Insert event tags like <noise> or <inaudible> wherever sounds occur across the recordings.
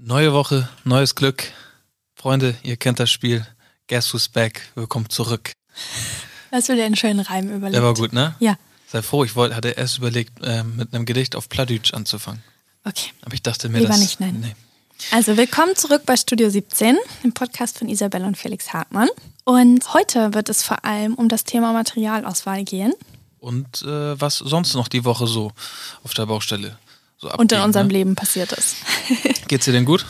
Neue Woche, neues Glück. Freunde, ihr kennt das Spiel. Guess who's back? Willkommen zurück. Hast du dir einen schönen Reim überlegt? Der war gut, ne? Ja. Sei froh, ich wollte, hatte erst überlegt, äh, mit einem Gedicht auf Pladütsch anzufangen. Okay. Aber ich dachte mir, Lieber das. nicht, nein. Nee. Also willkommen zurück bei Studio 17, dem Podcast von Isabel und Felix Hartmann. Und heute wird es vor allem um das Thema Materialauswahl gehen Und äh, was sonst noch die Woche so auf der Baustelle so und in unserem ne? Leben passiert ist. <laughs> Geht's dir denn gut?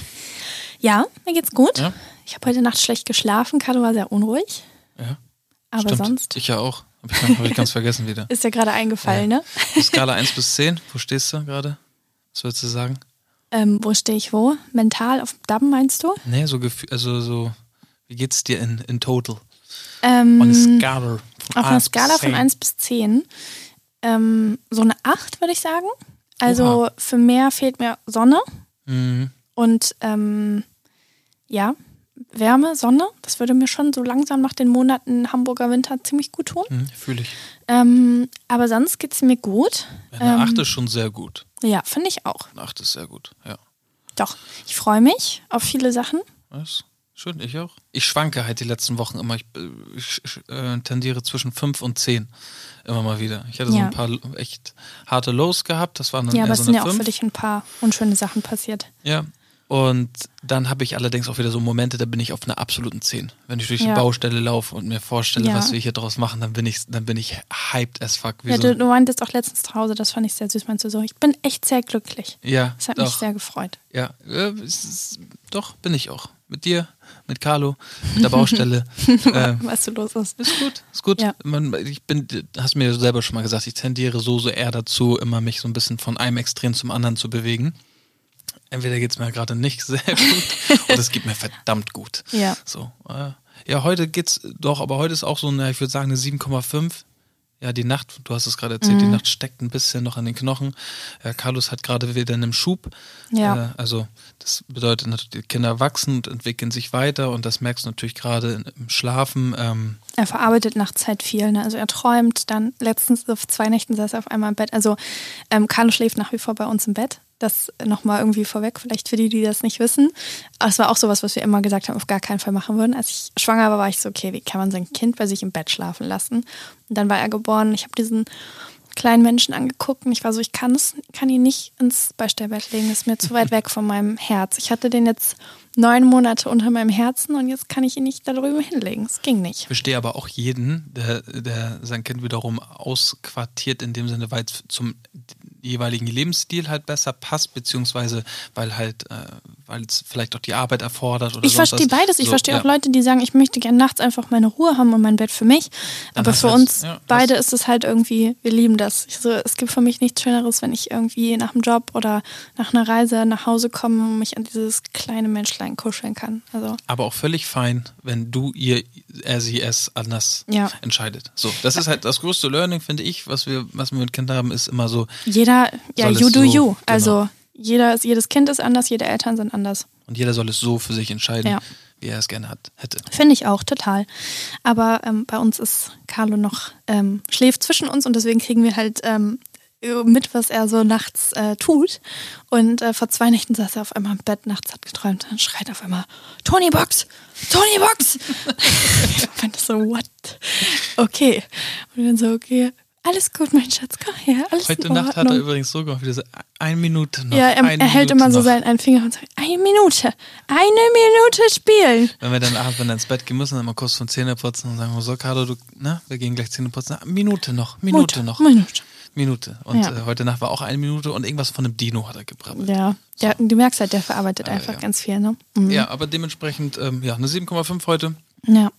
Ja, mir geht's gut. Ja? Ich habe heute Nacht schlecht geschlafen. Caro war sehr unruhig. Ja. Aber Stimmt. sonst Ich ja auch. <laughs> Hab ich, hab ich ganz vergessen wieder. ist dir gerade eingefallen, ne? Die Skala <laughs> 1 bis 10, wo stehst du gerade? Was würdest du sagen? Ähm, wo stehe ich wo? Mental auf Damm meinst du? Nee, so Gefühl, also so, wie geht's dir in, in total? Ähm, On a Skala. Auf einer 1 bis Skala von 10. 1 bis 10. Ähm, so eine 8, würde ich sagen. Also Oha. für mehr fehlt mir Sonne Mhm. Und ähm, ja, Wärme, Sonne. Das würde mir schon so langsam nach den Monaten Hamburger Winter ziemlich gut tun. Mhm, Fühle ich. Ähm, aber sonst geht es mir gut. Eine Ähm, 8 ist schon sehr gut. Ja, finde ich auch. Eine 8 ist sehr gut, ja. Doch. Ich freue mich auf viele Sachen. Was? Schön, ich auch. Ich schwanke halt die letzten Wochen immer. Ich, äh, ich, ich äh, tendiere zwischen 5 und 10. Immer mal wieder. Ich hatte so Ja. ein paar echt harte Lows gehabt. Das waren dann Ja, aber eher es so sind ja auch 5. für dich ein paar unschöne Sachen passiert. Ja. Und dann habe ich allerdings auch wieder so Momente, da bin ich auf einer absoluten 10. Wenn ich durch die Ja. Baustelle laufe und mir vorstelle, Ja. was wir hier draus machen, dann bin ich, dann bin ich hyped as fuck. Wie Ja, so, du, du meintest auch letztens zu Hause, das fand ich sehr süß, meinst du so. Ich bin echt sehr glücklich. ja, Das hat mich doch. sehr gefreut. Ja, äh, ist, doch, bin ich auch. Mit dir, mit Carlo, mit der Baustelle. <laughs> ähm, Was so los ist. ist gut, ist gut. Ja. Man, ich bin, hast mir selber schon mal gesagt, ich tendiere so, so eher dazu, immer mich so ein bisschen von einem Extrem zum anderen zu bewegen. Entweder geht es mir gerade nicht sehr gut <laughs> oder es geht mir verdammt gut. Ja. So, äh, ja, heute geht's doch, aber heute ist auch so eine, ich würde sagen, eine 7,5. Ja, die Nacht, du hast es gerade erzählt, Mhm. die Nacht steckt ein bisschen noch an den Knochen. Ja, Carlos hat gerade wieder einen Schub. Ja. Äh, also das bedeutet natürlich, die Kinder wachsen und entwickeln sich weiter und das merkst du natürlich gerade im Schlafen. Ähm, Er verarbeitet nachts halt viel. Ne? Also er träumt dann, letztens auf zwei Nächten saß er auf einmal im Bett. Also ähm, Carlo schläft nach wie vor bei uns im Bett. Das nochmal irgendwie vorweg, vielleicht für die, die das nicht wissen. Aber es war auch sowas, was wir immer gesagt haben, auf gar keinen Fall machen würden. Als ich schwanger war, war ich so, okay, wie kann man sein Kind bei sich im Bett schlafen lassen? Und dann war er geboren. Ich habe diesen kleinen Menschen angeguckt und ich war so, ich kann es, kann ihn nicht ins Beistellbett legen, das ist mir zu weit <laughs> weg von meinem Herz. Ich hatte den jetzt neun Monate unter meinem Herzen und jetzt kann ich ihn nicht darüber hinlegen. Es ging nicht. Ich verstehe aber auch jeden, der, der sein Kind wiederum ausquartiert in dem Sinne, weil es zum jeweiligen Lebensstil halt besser passt, beziehungsweise weil halt, äh, weil es vielleicht auch die Arbeit erfordert oder Ich verstehe beides. Ich So, verstehe ja. auch Leute, die sagen, ich möchte gerne nachts einfach meine Ruhe haben und mein Bett für mich. Dann Aber für uns ja, beide ist es halt irgendwie, wir lieben das. Ich so, es gibt für mich nichts Schöneres, wenn ich irgendwie nach dem Job oder nach einer Reise nach Hause komme und mich an dieses kleine Menschlein kuscheln kann. Also Aber auch völlig fein, wenn du ihr, er, sie, es anders Ja. entscheidet. So, das ist halt das größte Learning, finde ich, was wir, was wir mit Kindern haben, ist immer so, jeder, ja, you do so- you. genau. Also jeder, ist- jedes Kind ist anders, jede Eltern sind anders. und jeder soll es so für sich entscheiden, Ja. wie er es gerne hat, hätte. Finde ich auch, total. Aber ähm, bei uns ist Carlo noch, ähm, schläft zwischen uns und deswegen kriegen wir halt ähm, mit, was er so nachts äh, tut. Und äh, vor zwei Nächten saß er auf einmal im Bett, nachts hat geträumt und schreit auf einmal, Tony Box! Tony Box! <laughs> ich meinte so, what? Okay. Und dann so, okay, alles gut, mein Schatz, komm her, alles Heute Nacht hat er übrigens so gemacht, wie so, eine Minute noch. Ja, er, er hält Minute immer so noch. seinen einen Finger und sagt, eine Minute, eine Minute spielen. Wenn wir dann abends, wenn wir ins Bett gehen müssen, dann mal kurz von Zähne putzen und sagen, so, Carlo, du, na, wir gehen gleich Zähne putzen. Na, Minute noch, Minute noch, Minute. Minute. Und Ja. äh, heute Nacht war auch eine Minute und irgendwas von einem Dino hat er gebrabbelt. Ja, der, du merkst halt, der verarbeitet einfach ja. ganz viel, ne? Mhm. Ja, aber dementsprechend, ähm, ja, eine 7,5 heute. Ja.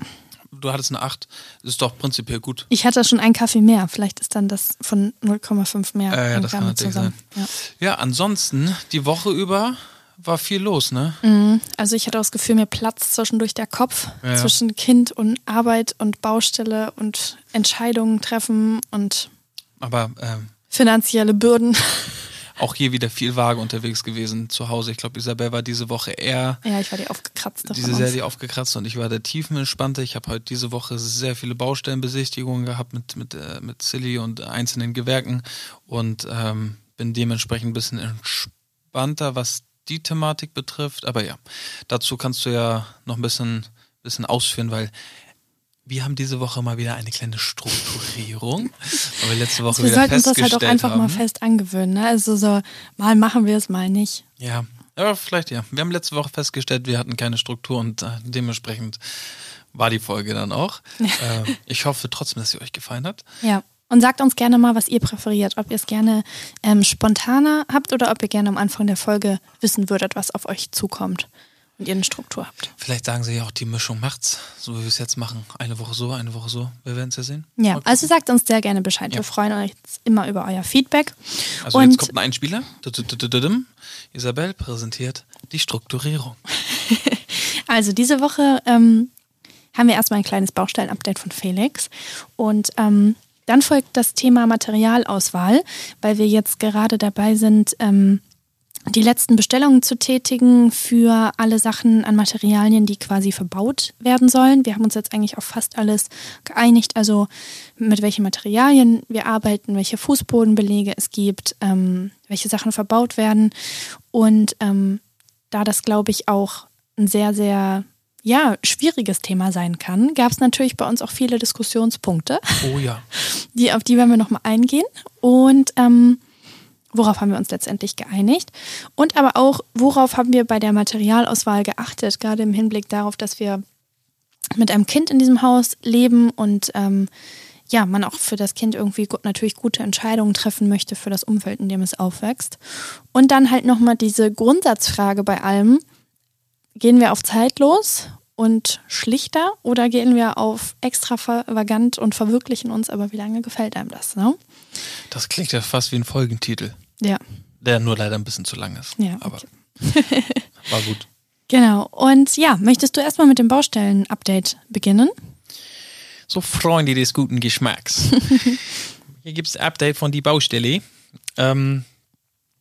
Du hattest eine 8. Ist doch prinzipiell gut. Ich hatte schon einen Kaffee mehr. Vielleicht ist dann das von 0,5 mehr. Äh, ja, das kann natürlich zusammen. sein. Ja, ansonsten, die Woche über war viel los, ne? Ja. Mhm. Also ich hatte auch das Gefühl, mir platzt zwischendurch der Kopf. Ja. Zwischen Kind und Arbeit und Baustelle und Entscheidungen treffen und Aber ähm, finanzielle Bürden. <laughs> auch hier wieder viel vage unterwegs gewesen zu Hause. Ich glaube, Isabel war diese Woche eher Ja, ich war die aufgekratzt. diese Serie aufgekratzt und ich war der tiefenentspannte. Ich habe heute diese Woche sehr viele Baustellenbesichtigungen gehabt mit, mit, äh, mit Silly und einzelnen Gewerken und ähm, bin dementsprechend ein bisschen entspannter, was die Thematik betrifft. Aber ja, dazu kannst du ja noch ein bisschen, bisschen ausführen, weil wir haben diese Woche mal wieder eine kleine Strukturierung. weil wir letzte Woche wir wieder sollten uns das halt auch einfach haben. mal fest angewöhnen. Ne? Also so, mal machen wir es, mal nicht. Ja, aber vielleicht ja. Wir haben letzte Woche festgestellt, wir hatten keine Struktur und äh, dementsprechend war die Folge dann auch. <laughs> äh, ich hoffe trotzdem, dass sie euch gefallen hat. Ja. Und sagt uns gerne mal, was ihr präferiert. Ob ihr es gerne ähm, spontaner habt oder ob ihr gerne am Anfang der Folge wissen würdet, was auf euch zukommt und ihr eine Struktur habt. Vielleicht sagen sie ja auch, die Mischung macht's, so wie wir es jetzt machen. Eine Woche so, eine Woche so. Wir werden es ja sehen. Ja, also sagt uns sehr gerne Bescheid. Ja. Wir freuen uns immer über euer Feedback. Also und jetzt kommt ein Einspieler. Isabel präsentiert die Strukturierung. <laughs> Also diese Woche ähm, haben wir erstmal ein kleines Baustellenupdate von Felix und ähm, dann folgt das Thema Materialauswahl, weil wir jetzt gerade dabei sind, ähm, die letzten Bestellungen zu tätigen für alle Sachen an Materialien, die quasi verbaut werden sollen. Wir haben uns jetzt eigentlich auf fast alles geeinigt, also mit welchen Materialien wir arbeiten, welche Fußbodenbelege es gibt, ähm, welche Sachen verbaut werden. Und ähm, da das, glaube ich, auch ein sehr, sehr ja, schwieriges Thema sein kann, gab es natürlich bei uns auch viele Diskussionspunkte, Oh ja. <laughs> die, auf die werden wir nochmal eingehen. Und ähm, worauf haben wir uns letztendlich geeinigt? Und aber auch, worauf haben wir bei der Materialauswahl geachtet, gerade im Hinblick darauf, dass wir mit einem Kind in diesem Haus leben und ähm, ja, man auch für das Kind irgendwie gut, natürlich gute Entscheidungen treffen möchte für das Umfeld, in dem es aufwächst. Und dann halt nochmal diese Grundsatzfrage bei allem, gehen wir auf zeitlos und schlichter oder gehen wir auf extravagant und verwirklichen uns, aber wie lange gefällt einem das, ne? Das klingt ja fast wie ein Folgentitel, Ja, der nur leider ein bisschen zu lang ist. Ja, Aber okay. <laughs> war gut. genau. Und ja, möchtest du erstmal mit dem Baustellen-Update beginnen? So, Freunde des guten Geschmacks. <laughs> Hier gibt es Update von die Baustelle. Ähm,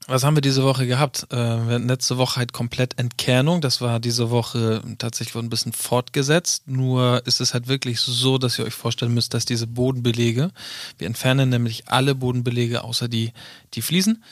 was haben wir diese Woche gehabt? Äh, wir hatten letzte Woche halt komplett Entkernung. Das war diese Woche tatsächlich ein bisschen fortgesetzt. Nur ist es halt wirklich so, dass ihr euch vorstellen müsst, dass diese Bodenbelege, wir entfernen nämlich alle Bodenbelege außer die, die Fliesen,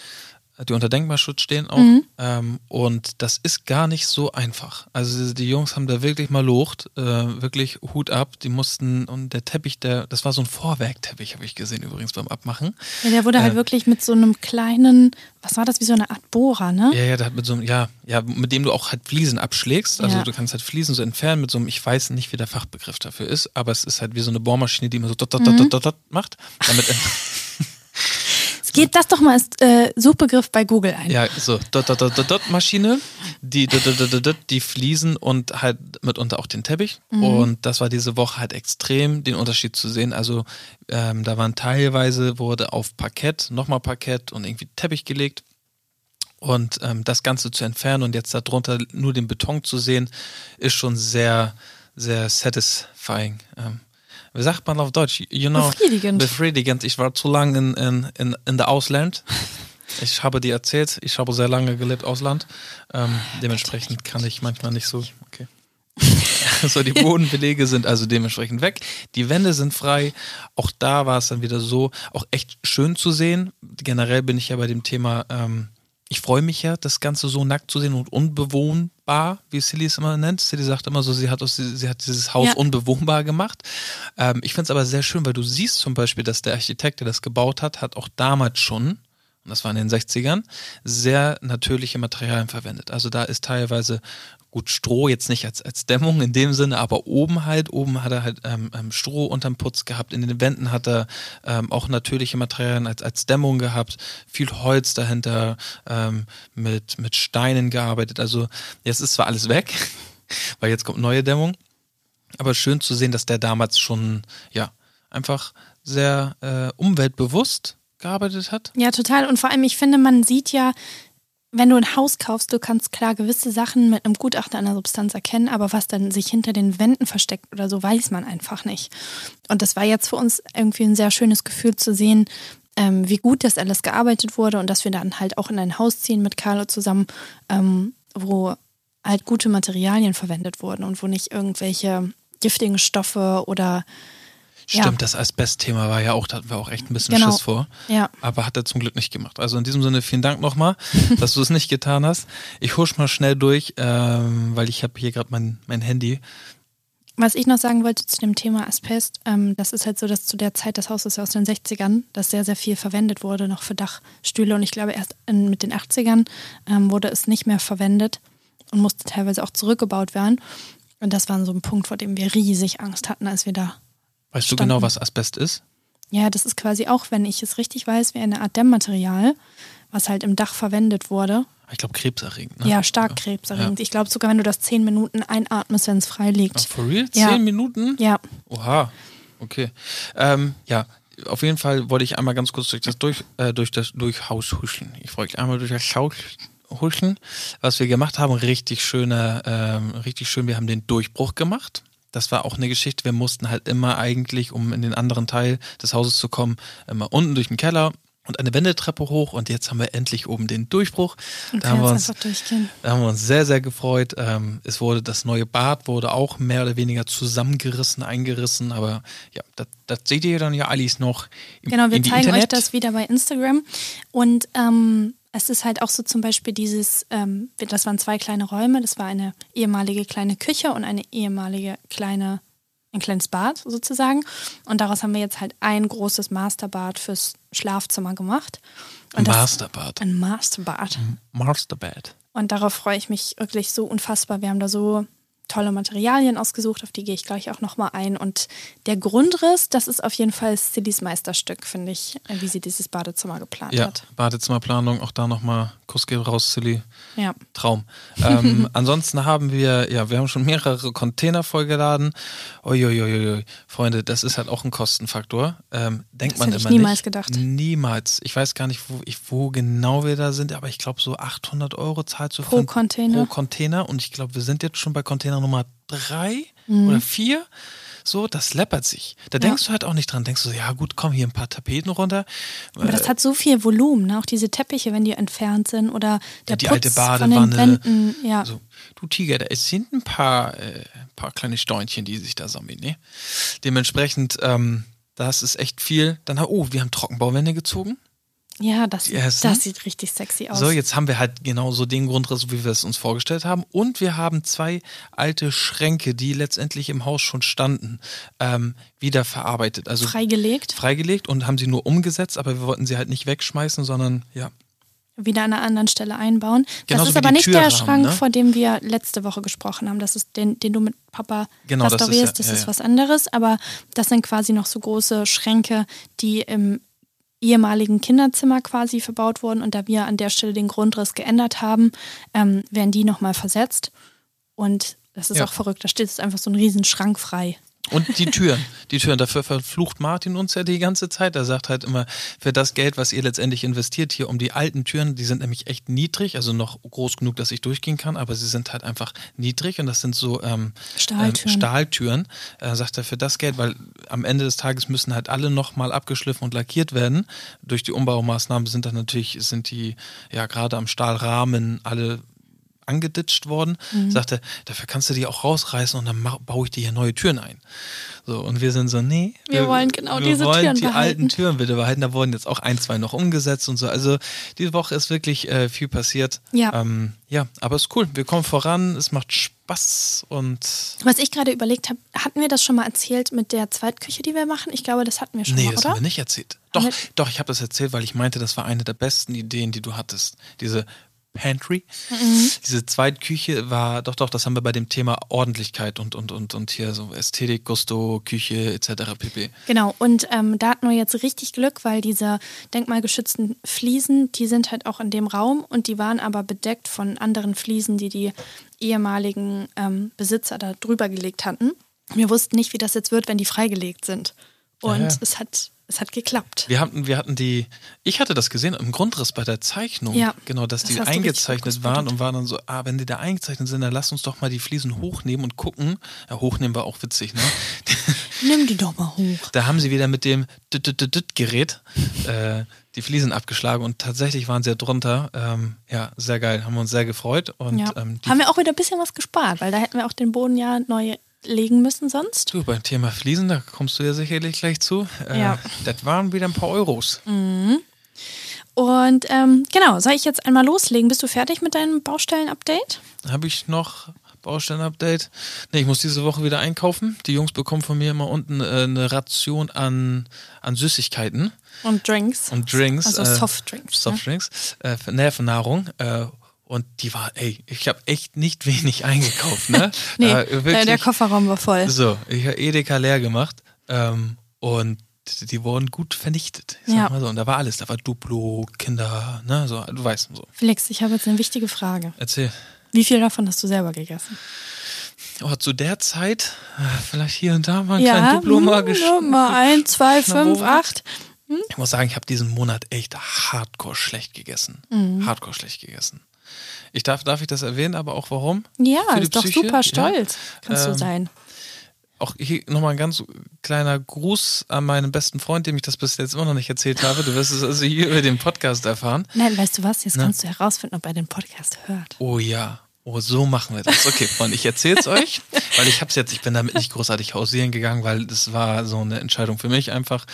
die unter Denkmalschutz stehen auch. Ähm, und das ist gar nicht so einfach. Also die Jungs haben da wirklich mal locht, äh, wirklich Hut ab. Die mussten, und der Teppich, der, das war so ein Vorwerkteppich, habe ich gesehen übrigens beim Abmachen. Ja, der wurde halt Äh. wirklich mit so einem kleinen, was war das, wie so eine Art Bohrer, ne? Ja, ja, der hat mit so einem, ja, ja, mit dem du auch halt Fliesen abschlägst. Also Ja. du kannst halt Fliesen so entfernen mit so einem, ich weiß nicht, wie der Fachbegriff dafür ist, aber es ist halt wie so eine Bohrmaschine, die immer so dot, dot, dot, dot, dot, dot macht. Damit <laughs> Geht das doch mal als äh, Suchbegriff bei Google ein. Ja, so dot, dot, dot, dot, Maschine, die dot, dot, dot, dot, die Fliesen und halt mitunter auch den Teppich. Und das war diese Woche halt extrem den Unterschied zu sehen. Also ähm, da waren teilweise wurde auf Parkett, nochmal Parkett und irgendwie Teppich gelegt. Und ähm, das Ganze zu entfernen und jetzt darunter nur den Beton zu sehen, ist schon sehr, sehr satisfying. Ähm, wie sagt man auf Deutsch? You know, Befriedigend. Befriedigend. Ich war zu lange in, in, in, in der Ausland. <laughs> Ich habe dir erzählt, ich habe sehr lange gelebt Ausland. Ähm, dementsprechend kann ich manchmal nicht so. Okay. <laughs> so, die Bodenbelege sind also dementsprechend weg. Die Wände sind frei. Auch da war es dann wieder so, auch echt schön zu sehen. Generell bin ich ja bei dem Thema, ähm, ich freue mich ja, das Ganze so nackt zu sehen und unbewohnbar, wie Silly es immer nennt. Silly sagt immer so, sie hat, aus, sie hat dieses Haus Ja. unbewohnbar gemacht. Ähm, ich finde es aber sehr schön, weil du siehst zum Beispiel, dass der Architekt, der das gebaut hat, hat auch damals schon, und das war in den 60ern, sehr natürliche Materialien verwendet. Also da ist teilweise gut Stroh jetzt nicht als, als Dämmung in dem Sinne, aber oben halt, oben hat er halt ähm, ähm, Stroh unterm Putz gehabt, in den Wänden hat er ähm, auch natürliche Materialien als, als Dämmung gehabt, viel Holz dahinter, ähm, mit, mit Steinen gearbeitet. Also jetzt ist zwar alles weg, <laughs> weil jetzt kommt neue Dämmung, aber schön zu sehen, dass der damals schon, ja, einfach sehr äh, umweltbewusst gearbeitet hat. Ja, total. Und vor allem, ich finde, man sieht ja, wenn du ein Haus kaufst, du kannst klar gewisse Sachen mit einem Gutachter einer Substanz erkennen, aber was dann sich hinter den Wänden versteckt oder so, weiß man einfach nicht. Und das war jetzt für uns irgendwie ein sehr schönes Gefühl zu sehen, ähm, wie gut das alles gearbeitet wurde und dass wir dann halt auch in ein Haus ziehen mit Carlo zusammen, ähm, wo halt gute Materialien verwendet wurden und wo nicht irgendwelche giftigen Stoffe oder Stimmt, Ja. das Asbest-Thema war ja auch, da hatten wir auch echt ein bisschen Genau. Schiss vor. Ja. Aber hat er zum Glück nicht gemacht. Also in diesem Sinne vielen Dank nochmal, <laughs> dass du es nicht getan hast. Ich husch mal schnell durch, ähm, weil ich habe hier gerade mein, mein Handy. Was ich noch sagen wollte zu dem Thema Asbest, ähm, das ist halt so, dass zu der Zeit, das Haus ist ja aus den 60ern, das sehr, sehr viel verwendet wurde, noch für Dachstühle. Und ich glaube, erst in, mit den 80ern ähm, wurde es nicht mehr verwendet und musste teilweise auch zurückgebaut werden. Und das war so ein Punkt, vor dem wir riesig Angst hatten, als wir da. Weißt du genau, was Asbest ist? Ja, das ist quasi auch, wenn ich es richtig weiß, wie eine Art Dämmmaterial, was halt im Dach verwendet wurde. Ich glaube, krebserregend. Ne? Ja, stark krebserregend. Ich glaube sogar, wenn du das zehn Minuten einatmest, wenn es frei Ach, liegt. for real? Ja. Zehn Minuten? Ja, Oha, okay. Ähm, ja, auf jeden Fall wollte ich einmal ganz kurz durch das durch, äh, durch das Durchhaus huschen. Ich wollte einmal durch das Haus huschen, was wir gemacht haben. Richtig schöner, ähm, richtig schön. Wir haben den Durchbruch gemacht. Das war auch eine Geschichte. Wir mussten halt immer eigentlich, um in den anderen Teil des Hauses zu kommen, immer unten durch den Keller und eine Wendeltreppe hoch. Und jetzt haben wir endlich oben den Durchbruch. und Da haben, wir uns, da haben wir uns sehr, sehr gefreut. Ähm, es wurde das neue Bad wurde auch mehr oder weniger zusammengerissen, eingerissen. Aber ja, das, das seht ihr dann ja alles noch im, Genau, wir in zeigen Internet. euch das wieder bei Instagram. Und ähm, es ist halt auch so zum Beispiel dieses, ähm, das waren zwei kleine Räume, das war eine ehemalige kleine Küche und eine ehemalige kleine, ein kleines Bad sozusagen. Und daraus haben wir jetzt halt ein großes Masterbad fürs Schlafzimmer gemacht. Und das- Masterbad. Ein Masterbad. Masterbad. Und darauf freue ich mich wirklich so unfassbar. Wir haben da so tolle Materialien ausgesucht, auf die gehe ich gleich auch nochmal ein. Und der Grundriss, das ist auf jeden Fall Cillys Meisterstück, finde ich, äh, wie sie dieses Badezimmer geplant Ja, hat. Badezimmerplanung, auch da nochmal Kuss geht raus, Silly. Ja. Traum. Ähm, <laughs> ansonsten haben wir, ja, wir haben schon mehrere Container vollgeladen. Uiuiuiui. Freunde, das ist halt auch ein Kostenfaktor. Ähm, denkt Das man hätte ich immer niemals nicht. gedacht. Niemals. Ich weiß gar nicht, wo, ich, wo genau wir da sind, aber ich glaube so 800 Euro zahlst du Pro Container. Pro Container und ich glaube, wir sind jetzt schon bei Container Nummer drei Mhm. oder vier. So, das läppert sich. Da denkst du halt auch nicht dran. Denkst du, ja gut, komm, hier ein paar Tapeten runter. Aber das hat so viel Volumen, ne? auch diese Teppiche, wenn die entfernt sind oder der die Putz alte von den Badewanne. Wänden. Ja. So, du Tiger, da sind ein paar, äh, paar kleine Steunchen, die sich da sammeln. Ne? Dementsprechend, ähm, das ist echt viel. Dann, oh, wir haben Trockenbauwände gezogen. Ja, das, ersten? das sieht richtig sexy aus. So, jetzt haben wir halt genau so den Grundriss, wie wir es uns vorgestellt haben. Und wir haben zwei alte Schränke, die letztendlich im Haus schon standen, ähm, wieder verarbeitet. Also Freigelegt, freigelegt und haben sie nur umgesetzt, aber wir wollten sie halt nicht wegschmeißen, sondern ja. wieder an einer anderen Stelle einbauen. Genauso das ist aber nicht der Schrank, ne? vor dem wir letzte Woche gesprochen haben. Das ist den, den du mit Papa Genau, das ist restaurierst. ja- das ja, ist ja. was anderes. Aber das sind quasi noch so große Schränke, die im ehemaligen Kinderzimmer quasi verbaut wurden. Und da wir an der Stelle den Grundriss geändert haben, ähm, werden die nochmal versetzt. Und das ist Ja. auch verrückt. Da steht jetzt einfach so ein riesen Schrank frei. Und die Türen. Die Türen. Dafür verflucht Martin uns ja die ganze Zeit. Er sagt halt immer, für das Geld, was ihr letztendlich investiert hier um die alten Türen, die sind nämlich echt niedrig, also noch groß genug, dass ich durchgehen kann, aber sie sind halt einfach niedrig und das sind so ähm, Stahltüren. Ähm, Stahltüren. Äh, sagt er, für das Geld, weil am Ende des Tages müssen halt alle nochmal abgeschliffen und lackiert werden. Durch die Umbaumaßnahmen sind dann natürlich, sind die ja gerade am Stahlrahmen alle angeditscht worden, Mhm. sagte, dafür kannst du die auch rausreißen und dann mach, baue ich dir hier neue Türen ein. So, und wir sind so, nee. Wir wollen genau wir diese wollen Türen die behalten. alten Türen bitte behalten. Da wurden jetzt auch ein, zwei noch umgesetzt und so. Also diese Woche ist wirklich äh, viel passiert. Ja. Ähm, ja, aber es ist cool. Wir kommen voran, es macht Spaß und Was ich gerade überlegt habe, hatten wir das schon mal erzählt mit der Zweitküche, die wir machen? Ich glaube, das hatten wir schon Nee, mal, das oder? haben wir nicht erzählt. Doch, wir- doch, ich habe das erzählt, weil ich meinte, das war eine der besten Ideen, die du hattest. Diese Pantry, Mhm. diese Zweitküche war, doch, doch, das haben wir bei dem Thema Ordentlichkeit und, und, und, und hier so Ästhetik, Gusto, Küche etc. pp. Genau, und ähm, da hatten wir jetzt richtig Glück, weil diese denkmalgeschützten Fliesen, die sind halt auch in dem Raum und die waren aber bedeckt von anderen Fliesen, die die ehemaligen ähm, Besitzer da drüber gelegt hatten. Wir wussten nicht, wie das jetzt wird, wenn die freigelegt sind. Und Ja, ja. es hat es hat geklappt. Wir hatten, wir hatten die, ich hatte das gesehen im Grundriss bei der Zeichnung. Ja, Genau, dass das die eingezeichnet waren und waren dann so, ah, wenn die da eingezeichnet sind, dann lass uns doch mal die Fliesen hochnehmen und gucken. Ja, hochnehmen war auch witzig, ne? <laughs> Nimm die doch mal hoch. Da haben sie wieder mit dem Gerät äh, die Fliesen abgeschlagen und tatsächlich waren sie ja drunter. Ähm, ja, sehr geil, haben wir uns sehr gefreut. Und Ja. ähm, Haben wir auch wieder ein bisschen was gespart, weil da hätten wir auch den Boden ja neu legen müssen sonst? Du, beim Thema Fliesen, da kommst du ja sicherlich gleich zu. Äh, Ja. Das waren wieder ein paar Euros. Und ähm, genau, soll ich jetzt einmal loslegen? Bist du fertig mit deinem Baustellen-Update? Habe ich noch Baustellen-Update? Nee, ich muss diese Woche wieder einkaufen. Die Jungs bekommen von mir immer unten äh, eine Ration an, an Süßigkeiten Und Drinks. und Drinks. Also äh, Softdrinks. ne? Softdrinks, äh, für Nervennahrung. Äh, und die war, ey, ich habe echt nicht wenig eingekauft, ne? <laughs> Nee, Äh, der, wirklich, der Kofferraum war voll. So, ich habe Edeka leer gemacht ähm, und die wurden gut vernichtet. Ich Ja. so. Und da war alles. Da war Duplo, Kinder, ne? So, du weißt so. Felix, ich habe jetzt eine wichtige Frage. Erzähl. Wie viel davon hast du selber gegessen? Oh, zu der Zeit, äh, vielleicht hier und da mal ein kleines Duplo mal hm, gesch ja, mal <laughs> ein, zwei, fünf, acht. Ich muss sagen, ich habe diesen Monat echt hardcore schlecht gegessen. Mhm. Hardcore schlecht gegessen. Ich darf, darf ich das erwähnen, aber auch warum? Ja, Für ist doch Psyche? super stolz. Ja. Kannst Ähm, du sein. Auch hier nochmal ein ganz kleiner Gruß an meinen besten Freund, dem ich das bis jetzt immer noch nicht erzählt habe. Du wirst es also hier über den Podcast erfahren. Nein, weißt du was? Jetzt Na? kannst du herausfinden, ob er den Podcast hört. Oh ja. Oh, so machen wir das. Okay, Freunde, ich erzähl's euch, <laughs> weil ich hab's jetzt, ich bin damit nicht großartig hausieren gegangen, weil das war so eine Entscheidung für mich einfach.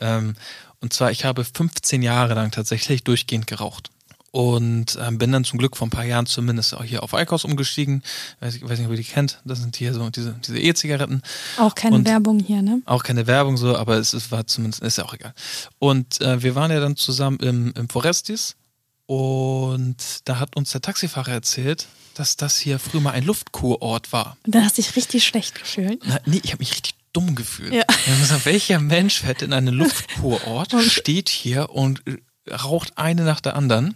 Ähm, und zwar, ich habe 15 Jahre lang tatsächlich durchgehend geraucht. Und ähm, bin dann zum Glück vor ein paar Jahren zumindest auch hier auf Eikos umgestiegen. Weiß, ich weiß nicht, ob ihr die kennt. Das sind hier so diese, diese E-Zigaretten. Auch keine Und- Werbung hier, ne? Auch keine Werbung so, aber es, es war zumindest, ist ja auch egal. Und äh, wir waren ja dann zusammen im, im Forestis und da hat uns der Taxifahrer erzählt, dass das hier früher mal ein Luftkurort war. Und dann hast du dich richtig schlecht gefühlt. Na, nee, ich habe mich richtig dumm gefühlt. Ja. Gesagt, welcher Mensch fährt in einen <laughs> Luftkurort, Und- steht hier und äh, raucht eine nach der anderen?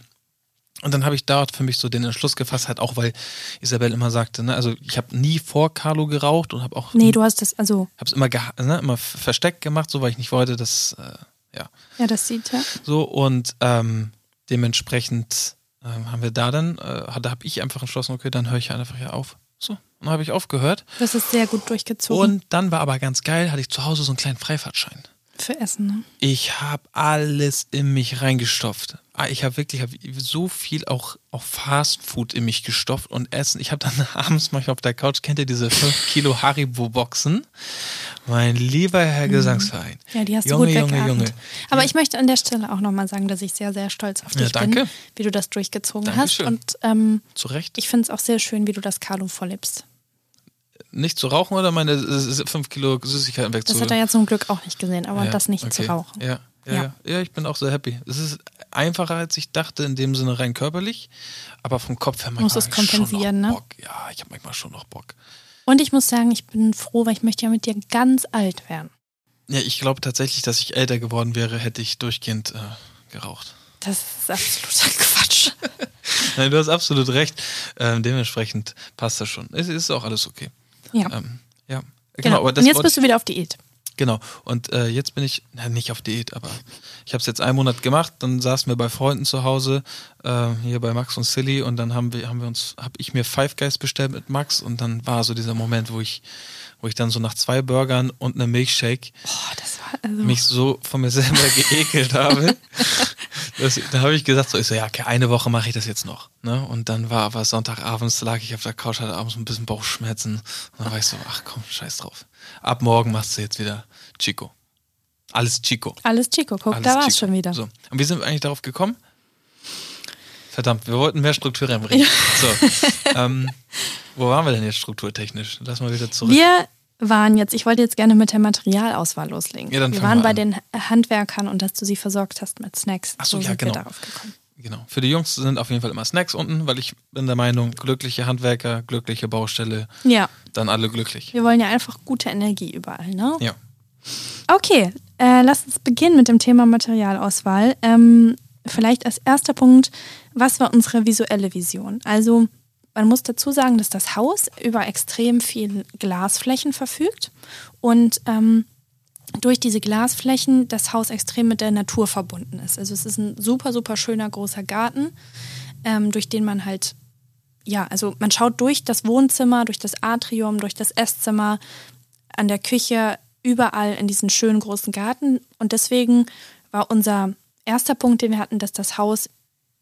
Und dann habe ich dort für mich so den Entschluss gefasst, halt auch weil Isabel immer sagte, ne, also ich habe nie vor Carlo geraucht und habe auch Nee, du hast das, also, habe es immer, ne, immer versteckt gemacht, so weil ich nicht wollte, dass äh, ja ja, das sieht ja. so und ähm, dementsprechend ähm, haben wir da dann, äh, da habe ich einfach entschlossen, okay, dann höre ich einfach hier auf. So, und dann habe ich aufgehört. Das ist sehr gut durchgezogen Und dann war aber ganz geil, hatte ich zu Hause so einen kleinen Freifahrtschein. Für Essen, ne? Ich habe alles in mich reingestopft. Ah, Ich habe wirklich hab so viel auch, auch Fast Food in mich gestopft und Essen. Ich habe dann <laughs> abends manchmal auf der Couch, kennt ihr diese 5 Kilo Haribo-Boxen? Mein lieber Herr Gesangsverein. Ja, die hast du Junge, gut Junge, weggeatmet. Junge. Aber ich möchte an der Stelle auch nochmal sagen, dass ich sehr, sehr stolz auf Ja, dich bin, danke. wie du das durchgezogen Dankeschön. hast. Und ähm, Zu Recht. ich finde es auch sehr schön, wie du das Carlo vorlebst. Nicht zu rauchen oder meine 5 Kilo Süßigkeiten Das wegzu hat er ja zum Glück auch nicht gesehen, aber Ja, das nicht zu okay. rauchen. Ja, ja, Ja. ja. ich bin auch sehr happy. Es ist einfacher, als ich dachte, in dem Sinne rein körperlich, aber vom Kopf her manchmal Muss es kompensieren, ne? Ja, ich habe manchmal schon noch Bock. Und ich muss sagen, ich bin froh, weil ich möchte ja mit dir ganz alt werden. Ja, ich glaube tatsächlich, dass ich älter geworden wäre, hätte ich durchgehend äh, geraucht. Das ist absoluter <laughs> Quatsch. <laughs> Nein, du hast absolut recht. Ähm, dementsprechend passt das schon. Es ist auch alles okay. Ja, Ähm, ja. genau. aber Und jetzt bist du wieder auf Diät. Genau. Und äh, jetzt bin ich, na, nicht auf Diät, aber ich habe es jetzt einen Monat gemacht. Dann saßen wir bei Freunden zu Hause, äh, hier bei Max und Silly, und dann haben wir, haben wir uns, habe ich mir Five Guys bestellt mit Max und dann war so dieser Moment, wo ich, wo ich dann so nach zwei Burgern und einem Milkshake war also. mich so von mir selber <laughs> geekelt habe. Das, da habe ich gesagt, so ich so, ja, okay, eine Woche mache ich das jetzt noch. Ne? Und dann war aber Sonntagabends, lag ich auf der Couch, hatte abends ein bisschen Bauchschmerzen. Und dann war ich so, ach komm, scheiß drauf. Ab morgen machst du jetzt wieder Chico. Alles Chico. Alles Chico, guck, Alles da war es schon wieder. So. Und wie sind wir eigentlich darauf gekommen? Verdammt, wir wollten mehr Struktur reinbringen. So. <laughs> ähm, wo waren wir denn jetzt strukturtechnisch? Lass mal wieder zurück. Wir waren jetzt, ich wollte jetzt gerne mit der Materialauswahl loslegen. Ja, wir waren mal bei den Handwerkern und dass du sie versorgt hast mit Snacks. Ach so, ja, sind genau. wir darauf gekommen. Genau. Für die Jungs sind auf jeden Fall immer Snacks unten, weil ich bin der Meinung, glückliche Handwerker, glückliche Baustelle, Ja, dann alle glücklich. wir wollen ja einfach gute Energie überall, ne? Ja. Okay, äh, lass uns beginnen mit dem Thema Materialauswahl. Ähm, vielleicht als erster Punkt, was war unsere visuelle Vision? Also man muss dazu sagen, dass das Haus über extrem viel Glasflächen verfügt und ähm, durch diese Glasflächen das Haus extrem mit der Natur verbunden ist. Also es ist ein super, super schöner großer Garten, ähm, durch den man halt, ja, also man schaut durch das Wohnzimmer, durch das Atrium, durch das Esszimmer, an der Küche, überall in diesen schönen großen Garten. Und deswegen war unser erster Punkt, den wir hatten, dass das Haus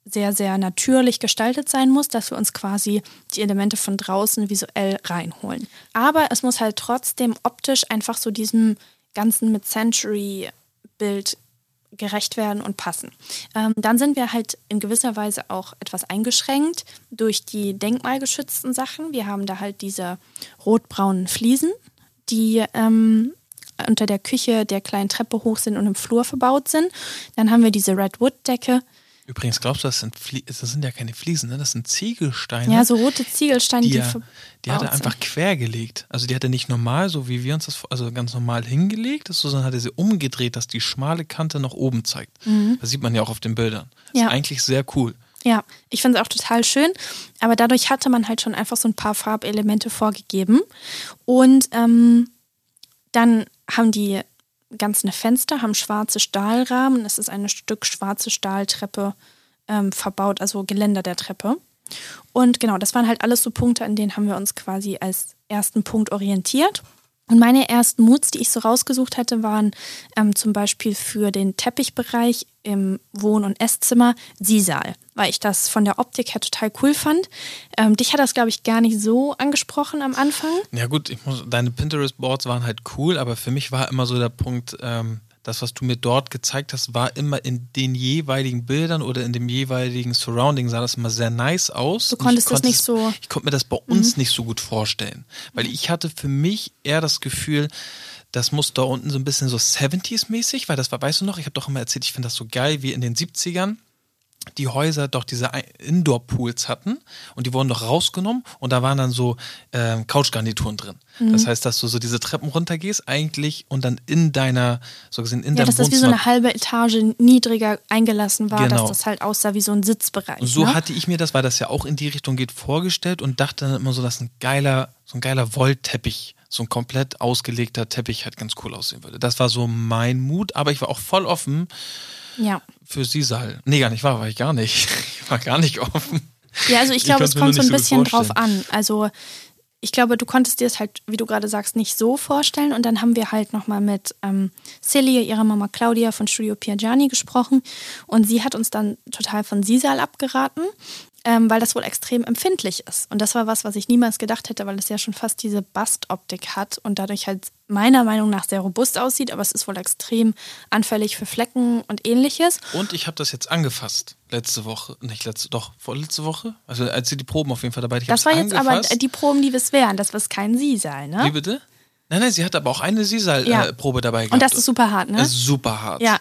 sehr, sehr natürlich gestaltet sein muss, dass wir uns quasi die Elemente von draußen visuell reinholen. Aber es muss halt trotzdem optisch einfach so diesem ganzen Mid-Century-Bild gerecht werden und passen. Ähm, dann sind wir halt in gewisser Weise auch etwas eingeschränkt durch die denkmalgeschützten Sachen. Wir haben da halt diese rotbraunen Fliesen, die ähm, unter der Küche der kleinen Treppe hoch sind und im Flur verbaut sind. Dann haben wir diese Redwood-Decke. Übrigens, glaubst du, das sind, das sind ja keine Fliesen, ne? das sind Ziegelsteine. Ja, so rote Ziegelsteine, die, die, er, die hat er einfach quer gelegt. Also die hat er nicht normal, so wie wir uns das, also ganz normal hingelegt, sondern hat er sie umgedreht, dass die schmale Kante nach oben zeigt. Mhm. Das sieht man ja auch auf den Bildern. Das ja. ist eigentlich sehr cool. Ja, ich finde es auch total schön, aber dadurch hatte man halt schon einfach so ein paar Farbelemente vorgegeben. Und ähm, dann haben die ganzen Fenster, haben schwarze Stahlrahmen. Es ist ein Stück schwarze Stahltreppe ähm, verbaut, also Geländer der Treppe. Und genau, das waren halt alles so Punkte, an denen haben wir uns quasi als ersten Punkt orientiert. Und meine ersten Moods, die ich so rausgesucht hatte, waren ähm, zum Beispiel für den Teppichbereich im Wohn- und Esszimmer Sisal, weil ich das von der Optik her total cool fand. Ähm, dich hat das, glaube ich, gar nicht so angesprochen am Anfang. Ja gut, muss, deine Pinterest-Boards waren halt cool, aber für mich war immer so der Punkt, ähm, das, was du mir dort gezeigt hast, war immer in den jeweiligen Bildern oder in dem jeweiligen Surrounding sah das immer sehr nice aus. Du konntest das nicht so. Ich konnte mir das bei uns mhm. nicht so gut vorstellen, weil ich hatte für mich eher das Gefühl, das muss da unten so ein bisschen so 70s-mäßig, weil das war, weißt du noch, ich habe doch immer erzählt, ich finde das so geil, wie in den 70ern die Häuser doch diese Indoor-Pools hatten und die wurden doch rausgenommen und da waren dann so ähm, Couchgarnituren drin. Mhm. Das heißt, dass du so diese Treppen runtergehst eigentlich und dann in deiner, so gesehen, in ja, deinem dass das wie so eine halbe Etage niedriger eingelassen war, genau. dass das halt aussah wie so ein Sitzbereich. Und so ne? hatte ich mir das, weil das ja auch in die Richtung geht, vorgestellt und dachte dann immer so, dass ein geiler, so ein geiler Wollteppich so ein komplett ausgelegter Teppich halt ganz cool aussehen würde. Das war so mein Mut, aber ich war auch voll offen ja. für Sisal. Nee, gar nicht wahr, war ich gar nicht. <laughs> Ich war gar nicht offen. Ja, also ich glaube, es kommt so ein bisschen drauf an. Also ich glaube, du konntest dir es halt, wie du gerade sagst, nicht so vorstellen. Und dann haben wir halt nochmal mit ähm, Celia, ihrer Mama Claudia von Studio Piagiani gesprochen. Und sie hat uns dann total von Sisal abgeraten ähm, weil das wohl extrem empfindlich ist. Und das war was, was ich niemals gedacht hätte, weil es ja schon fast diese Bastoptik hat und dadurch halt meiner Meinung nach sehr robust aussieht, aber es ist wohl extrem anfällig für Flecken und ähnliches. Und ich habe das jetzt angefasst letzte Woche, nicht letzte, doch vorletzte Woche, also als sie die Proben auf jeden Fall dabei. Ich das war jetzt angefasst. aber die Proben, die es wären, das war kein Sisal, ne? Wie bitte? Nein, nein, sie hat aber auch eine Sisal-Probe ja. äh, dabei gehabt. Und das ist super hart, ne? Das ist super hart. Ja,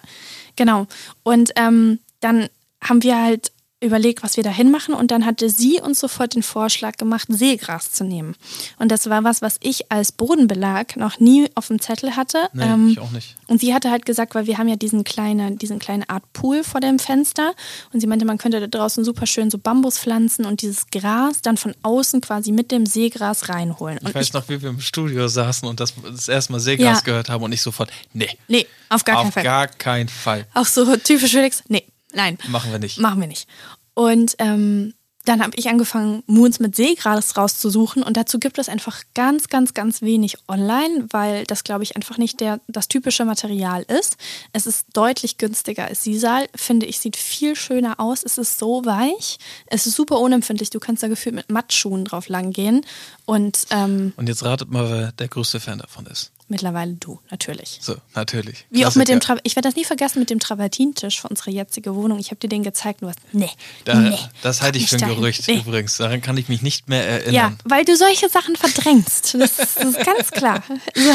genau. Und ähm, dann haben wir halt überlegt, was wir da hinmachen und dann hatte sie uns sofort den Vorschlag gemacht, Seegras zu nehmen. Und das war was, was ich als Bodenbelag noch nie auf dem Zettel hatte. Nee, ähm, ich auch nicht. Und sie hatte halt gesagt, weil wir haben ja diesen kleinen, diesen kleinen Art Pool vor dem Fenster und sie meinte, man könnte da draußen super schön so Bambus pflanzen und dieses Gras dann von außen quasi mit dem Seegras reinholen. Und ich weiß ich, noch, wie wir im Studio saßen und das, das erste Mal Seegras ja. gehört haben und ich sofort, nee. Nee, auf gar auf keinen Fall. Auf gar keinen Fall. Auch so typisch Felix, nee. Nein. Machen wir nicht. Machen wir nicht. Und ähm, dann habe ich angefangen, Moons mit Seegras rauszusuchen und dazu gibt es einfach ganz, ganz, ganz wenig online, weil das, glaube ich, einfach nicht der, das typische Material ist. Es ist deutlich günstiger als Sisal, finde ich, sieht viel schöner aus. Es ist so weich, es ist super unempfindlich. Du kannst da gefühlt mit Mattschuhen drauf langgehen. Und, ähm, und jetzt ratet mal, wer der größte Fan davon ist. Mittlerweile du, natürlich. So, natürlich. Wie auch mit dem Tra Ich werde das nie vergessen mit dem Travertintisch für unsere jetzige Wohnung. Ich habe dir den gezeigt und du hast, nee, da, nee. Das halte ich für ein Gerücht nee. übrigens. Daran kann ich mich nicht mehr erinnern. Ja, weil du solche Sachen verdrängst. Das, das ist ganz klar. <laughs> So.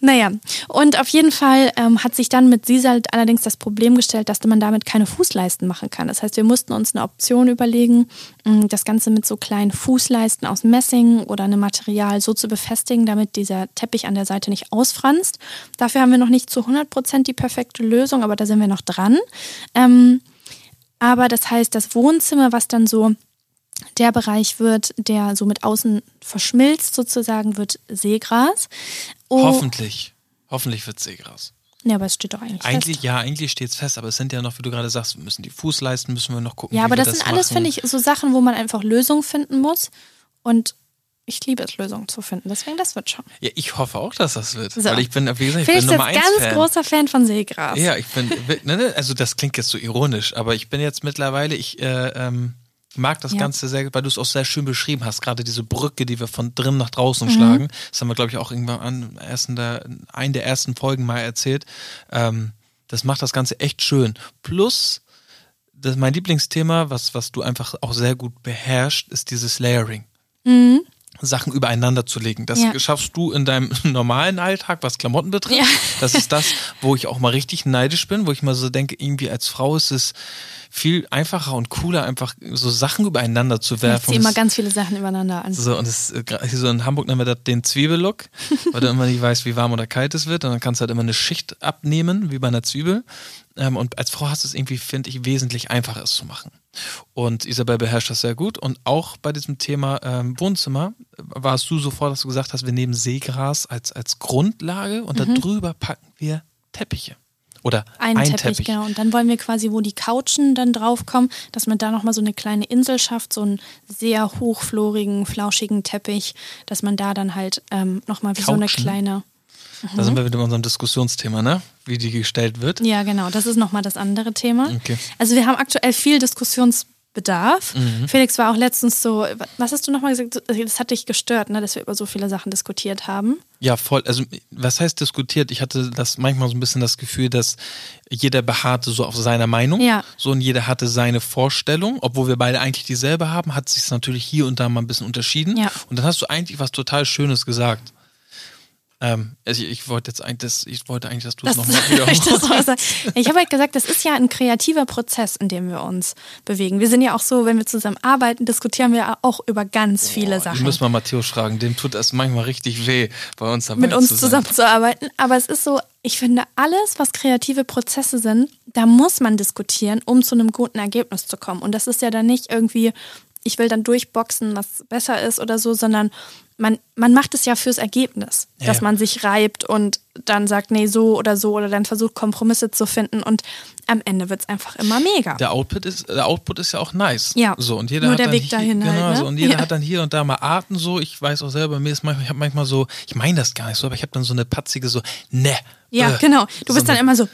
Naja, und auf jeden Fall ähm, hat sich dann mit Sisal allerdings das Problem gestellt, dass man damit keine Fußleisten machen kann. Das heißt, wir mussten uns eine Option überlegen, mm, das Ganze mit so kleinen Fußleisten aus Messing oder einem Material so zu befestigen, damit dieser Teppich an der Seite nicht ausfranst. Dafür haben wir noch nicht zu 100 Prozent die perfekte Lösung, aber da sind wir noch dran. Ähm, aber das heißt, das Wohnzimmer, was dann so der Bereich wird, der so mit außen verschmilzt sozusagen, wird Seegras. Oh. Hoffentlich. Hoffentlich wird Seegras. Ja, aber es steht doch eigentlich, eigentlich fest. Ja, eigentlich steht es fest, aber es sind ja noch, wie du gerade sagst, wir müssen die Fußleisten, müssen wir noch gucken. Ja, aber das, das sind alles, finde ich, so Sachen, wo man einfach Lösungen finden muss. Und ich liebe es, Lösungen zu finden. Deswegen, das wird schon. Ja, ich hoffe auch, dass das wird. So. Weil ich bin, wie gesagt, ich Felix bin ist Nummer eins ganz Fan. großer Fan von Seegras. Ja, ich bin, ne, ne, also das klingt jetzt so ironisch, aber ich bin jetzt mittlerweile, ich äh, ähm, mag das Ja. Ganze sehr, weil du es auch sehr schön beschrieben hast, gerade diese Brücke, die wir von drin nach draußen Mhm. schlagen. Das haben wir, glaube ich, auch irgendwann an ersten der, einen der ersten Folgen mal erzählt. Ähm, das macht das Ganze echt schön. Plus, das, mein Lieblingsthema, was, was du einfach auch sehr gut beherrschst, ist dieses Layering. Sachen übereinander zu legen. Das Ja. schaffst du in deinem <laughs> normalen Alltag, was Klamotten betrifft. Ja. Das ist das, wo ich auch mal richtig neidisch bin, wo ich mal so denke, irgendwie als Frau ist es viel einfacher und cooler, einfach so Sachen übereinander zu Ich werfen. ziehe Und immer ganz viele Sachen übereinander an. so, und hier so in Hamburg nennen wir das den Zwiebellook, <laughs> weil du immer nicht weißt, wie warm oder kalt es wird. Und dann kannst du halt immer eine Schicht abnehmen, wie bei einer Zwiebel. Ähm, und als Frau hast du es irgendwie, finde ich, wesentlich einfacher, es zu machen. Und Isabel beherrscht das sehr gut. Und auch bei diesem Thema ähm, Wohnzimmer warst du sofort, dass du gesagt hast, wir nehmen Seegras als, als Grundlage und Mhm. darüber packen wir Teppiche. Oder Ein, ein, Teppich, genau. Und dann wollen wir quasi, wo die Couchen dann draufkommen, dass man da nochmal so eine kleine Insel schafft, so einen sehr hochflorigen, flauschigen Teppich, dass man da dann halt ähm, nochmal wie so eine Couchen? Da sind wir wieder bei unserem Diskussionsthema, ne? Wie die gestellt wird. Ja, genau, das ist nochmal das andere Thema. Okay. Also wir haben aktuell viel Diskussionsbedarf. Mhm. Felix war auch letztens so, was hast du nochmal gesagt? Das hat dich gestört, ne, dass wir über so viele Sachen diskutiert haben. Ja, voll. Also, was heißt diskutiert? Ich hatte das manchmal so ein bisschen das Gefühl, dass jeder beharrte so auf seiner Meinung. Ja. So und jeder hatte seine Vorstellung. Obwohl wir beide eigentlich dieselbe haben, hat sich natürlich hier und da mal ein bisschen unterschieden. Ja. Und dann hast du eigentlich was total Schönes gesagt. Ähm, also ich, ich wollte jetzt eigentlich, das, ich wollte eigentlich, dass du es nochmal wiederholst. ich habe halt gesagt, das ist ja ein kreativer Prozess, in dem wir uns bewegen. Wir sind ja auch so, wenn wir zusammen arbeiten, diskutieren wir auch über ganz viele Die Sachen. müssen wir Matthäus fragen. Dem tut es manchmal richtig weh, bei uns dabei mit uns zu zusammenzuarbeiten. Aber es ist so, ich finde, alles, was kreative Prozesse sind, da muss man diskutieren, um zu einem guten Ergebnis zu kommen. Und das ist ja dann nicht irgendwie, ich will dann durchboxen, was besser ist oder so, sondern man, man macht es ja fürs Ergebnis, Ja, dass man sich reibt und dann sagt, nee, so oder so oder dann versucht, Kompromisse zu finden und am Ende wird es einfach immer mega. Der Output ist, der Output ist ja auch nice. Ja. So, und jeder Nur hat der dann Weg hier, dahin genau, halt, ne? so, und jeder Ja. hat dann hier und da mal Arten so. Ich weiß auch selber, mir ist manchmal, ich habe manchmal so, ich meine das gar nicht so, aber ich habe dann so eine patzige so, ne. ja, äh, genau. Du so bist dann immer so,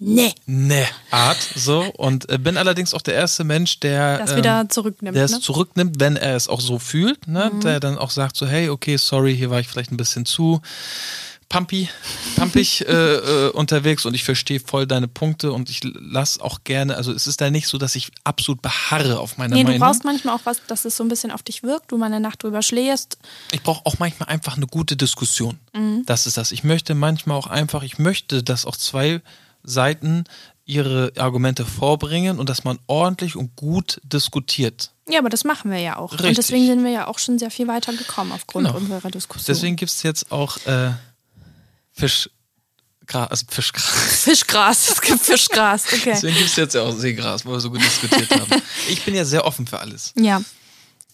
nee, ne Art so und äh, bin allerdings auch der erste Mensch, der das ähm, wieder zurücknimmt. der es ne? zurücknimmt, wenn er es auch so fühlt, ne? Mhm. der dann auch sagt so, hey, okay, sorry, hier war ich vielleicht ein bisschen zu pumpy, pumpig <laughs> äh, äh, unterwegs und ich verstehe voll deine Punkte und ich lass auch gerne, also es ist da nicht so, dass ich absolut beharre auf meiner Nee, du Meinung. brauchst manchmal auch was, dass es so ein bisschen auf dich wirkt, du mal eine Nacht drüber schläfst. ich brauche auch manchmal einfach eine gute Diskussion. Mhm. Das ist das. Ich möchte manchmal auch einfach, ich möchte, dass auch zwei Seiten ihre Argumente vorbringen und dass man ordentlich und gut diskutiert. Ja, aber das machen wir ja auch. Und Richtig. deswegen sind wir ja auch schon sehr viel weiter gekommen aufgrund Genau. unserer Diskussion. Deswegen gibt es jetzt auch äh, Fisch, also Fischgras. <laughs> Fischgras, es gibt Fischgras, okay. Deswegen gibt es jetzt ja auch Seegras, weil wir so gut diskutiert haben. <laughs> Ich bin ja sehr offen für alles. Ja.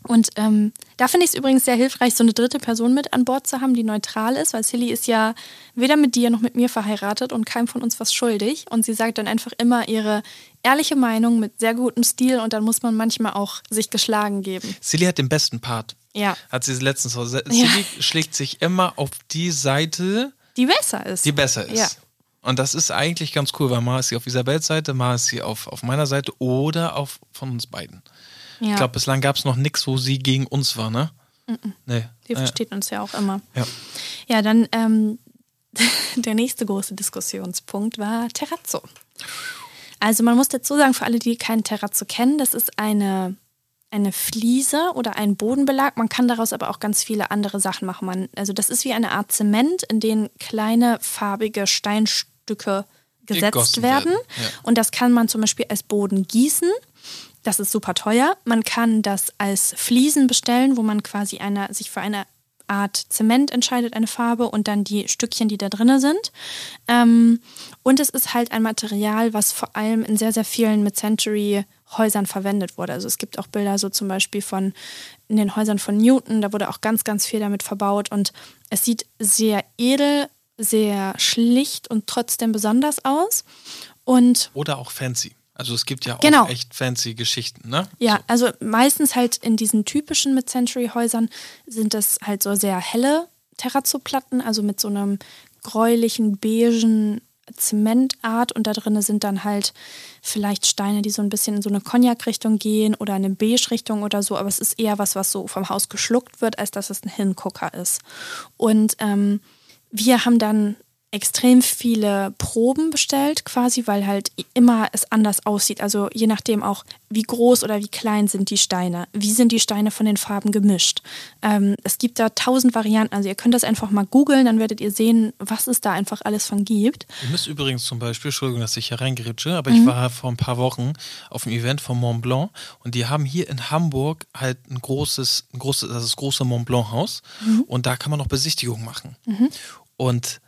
Und ähm, da finde ich es übrigens sehr hilfreich, so eine dritte Person mit an Bord zu haben, die neutral ist, weil Silly ist ja weder mit dir noch mit mir verheiratet und keinem von uns was schuldig. Und sie sagt dann einfach immer ihre ehrliche Meinung mit sehr gutem Stil und dann muss man manchmal auch sich geschlagen geben. Silly hat den besten Part. Ja. Hat sie letztens so. Silly schlägt sich immer auf die Seite, Die besser ist. die besser ist. Ja. Und das ist eigentlich ganz cool, weil mal ist sie auf Isabels Seite, mal ist sie auf, auf meiner Seite oder auf von uns beiden. Ja. Ich glaube, bislang gab es noch nichts, wo sie gegen uns war, ne? Nee. Die versteht uns ja auch immer. ja. Ja, dann ähm, <laughs> der nächste große Diskussionspunkt war Terrazzo. Also man muss dazu sagen, für alle, die keinen Terrazzo kennen, das ist eine, eine Fliese oder ein Bodenbelag. Man kann daraus aber auch ganz viele andere Sachen machen. Man, also das ist wie eine Art Zement, in den kleine farbige Steinstücke gesetzt Gegossen werden. werden, ja. Und das kann man zum Beispiel als Boden gießen. Das ist super teuer. Man kann das als Fliesen bestellen, wo man quasi eine, sich für eine Art Zement entscheidet, eine Farbe und dann die Stückchen, die da drin sind. Ähm, und es ist halt ein Material, was vor allem in sehr, sehr vielen Mid-Century-Häusern verwendet wurde. Also es gibt auch Bilder so zum Beispiel von in den Häusern von Newton, da wurde auch ganz, ganz viel damit verbaut und es sieht sehr edel, sehr schlicht und trotzdem besonders aus. Und Oder auch fancy. Also es gibt ja auch Genau. echt fancy Geschichten, ne? Ja, also meistens halt in diesen typischen Mid-Century-Häusern sind das halt so sehr helle Terrazzo-Platten, also mit so einem gräulichen, beigen Zementart und da drin sind dann halt vielleicht Steine, die so ein bisschen in so eine Cognac-Richtung gehen oder in eine Beige-Richtung oder so, aber es ist eher was, was so vom Haus geschluckt wird, als dass es ein Hingucker ist. Und ähm, wir haben dann extrem viele Proben bestellt, quasi, weil halt immer es anders aussieht. Also je nachdem auch, wie groß oder wie klein sind die Steine, wie sind die Steine von den Farben gemischt. Ähm, es gibt da tausend Varianten. Also ihr könnt das einfach mal googeln, dann werdet ihr sehen, was es da einfach alles von gibt. Ihr müsst übrigens zum Beispiel, Entschuldigung, dass ich hier reingeritsche, aber Mhm. ich war vor ein paar Wochen auf einem Event von Mont Blanc und die haben hier in Hamburg halt ein großes, ein großes, das ist das große Mont Blanc Haus Mhm. und da kann man noch Besichtigungen machen. Und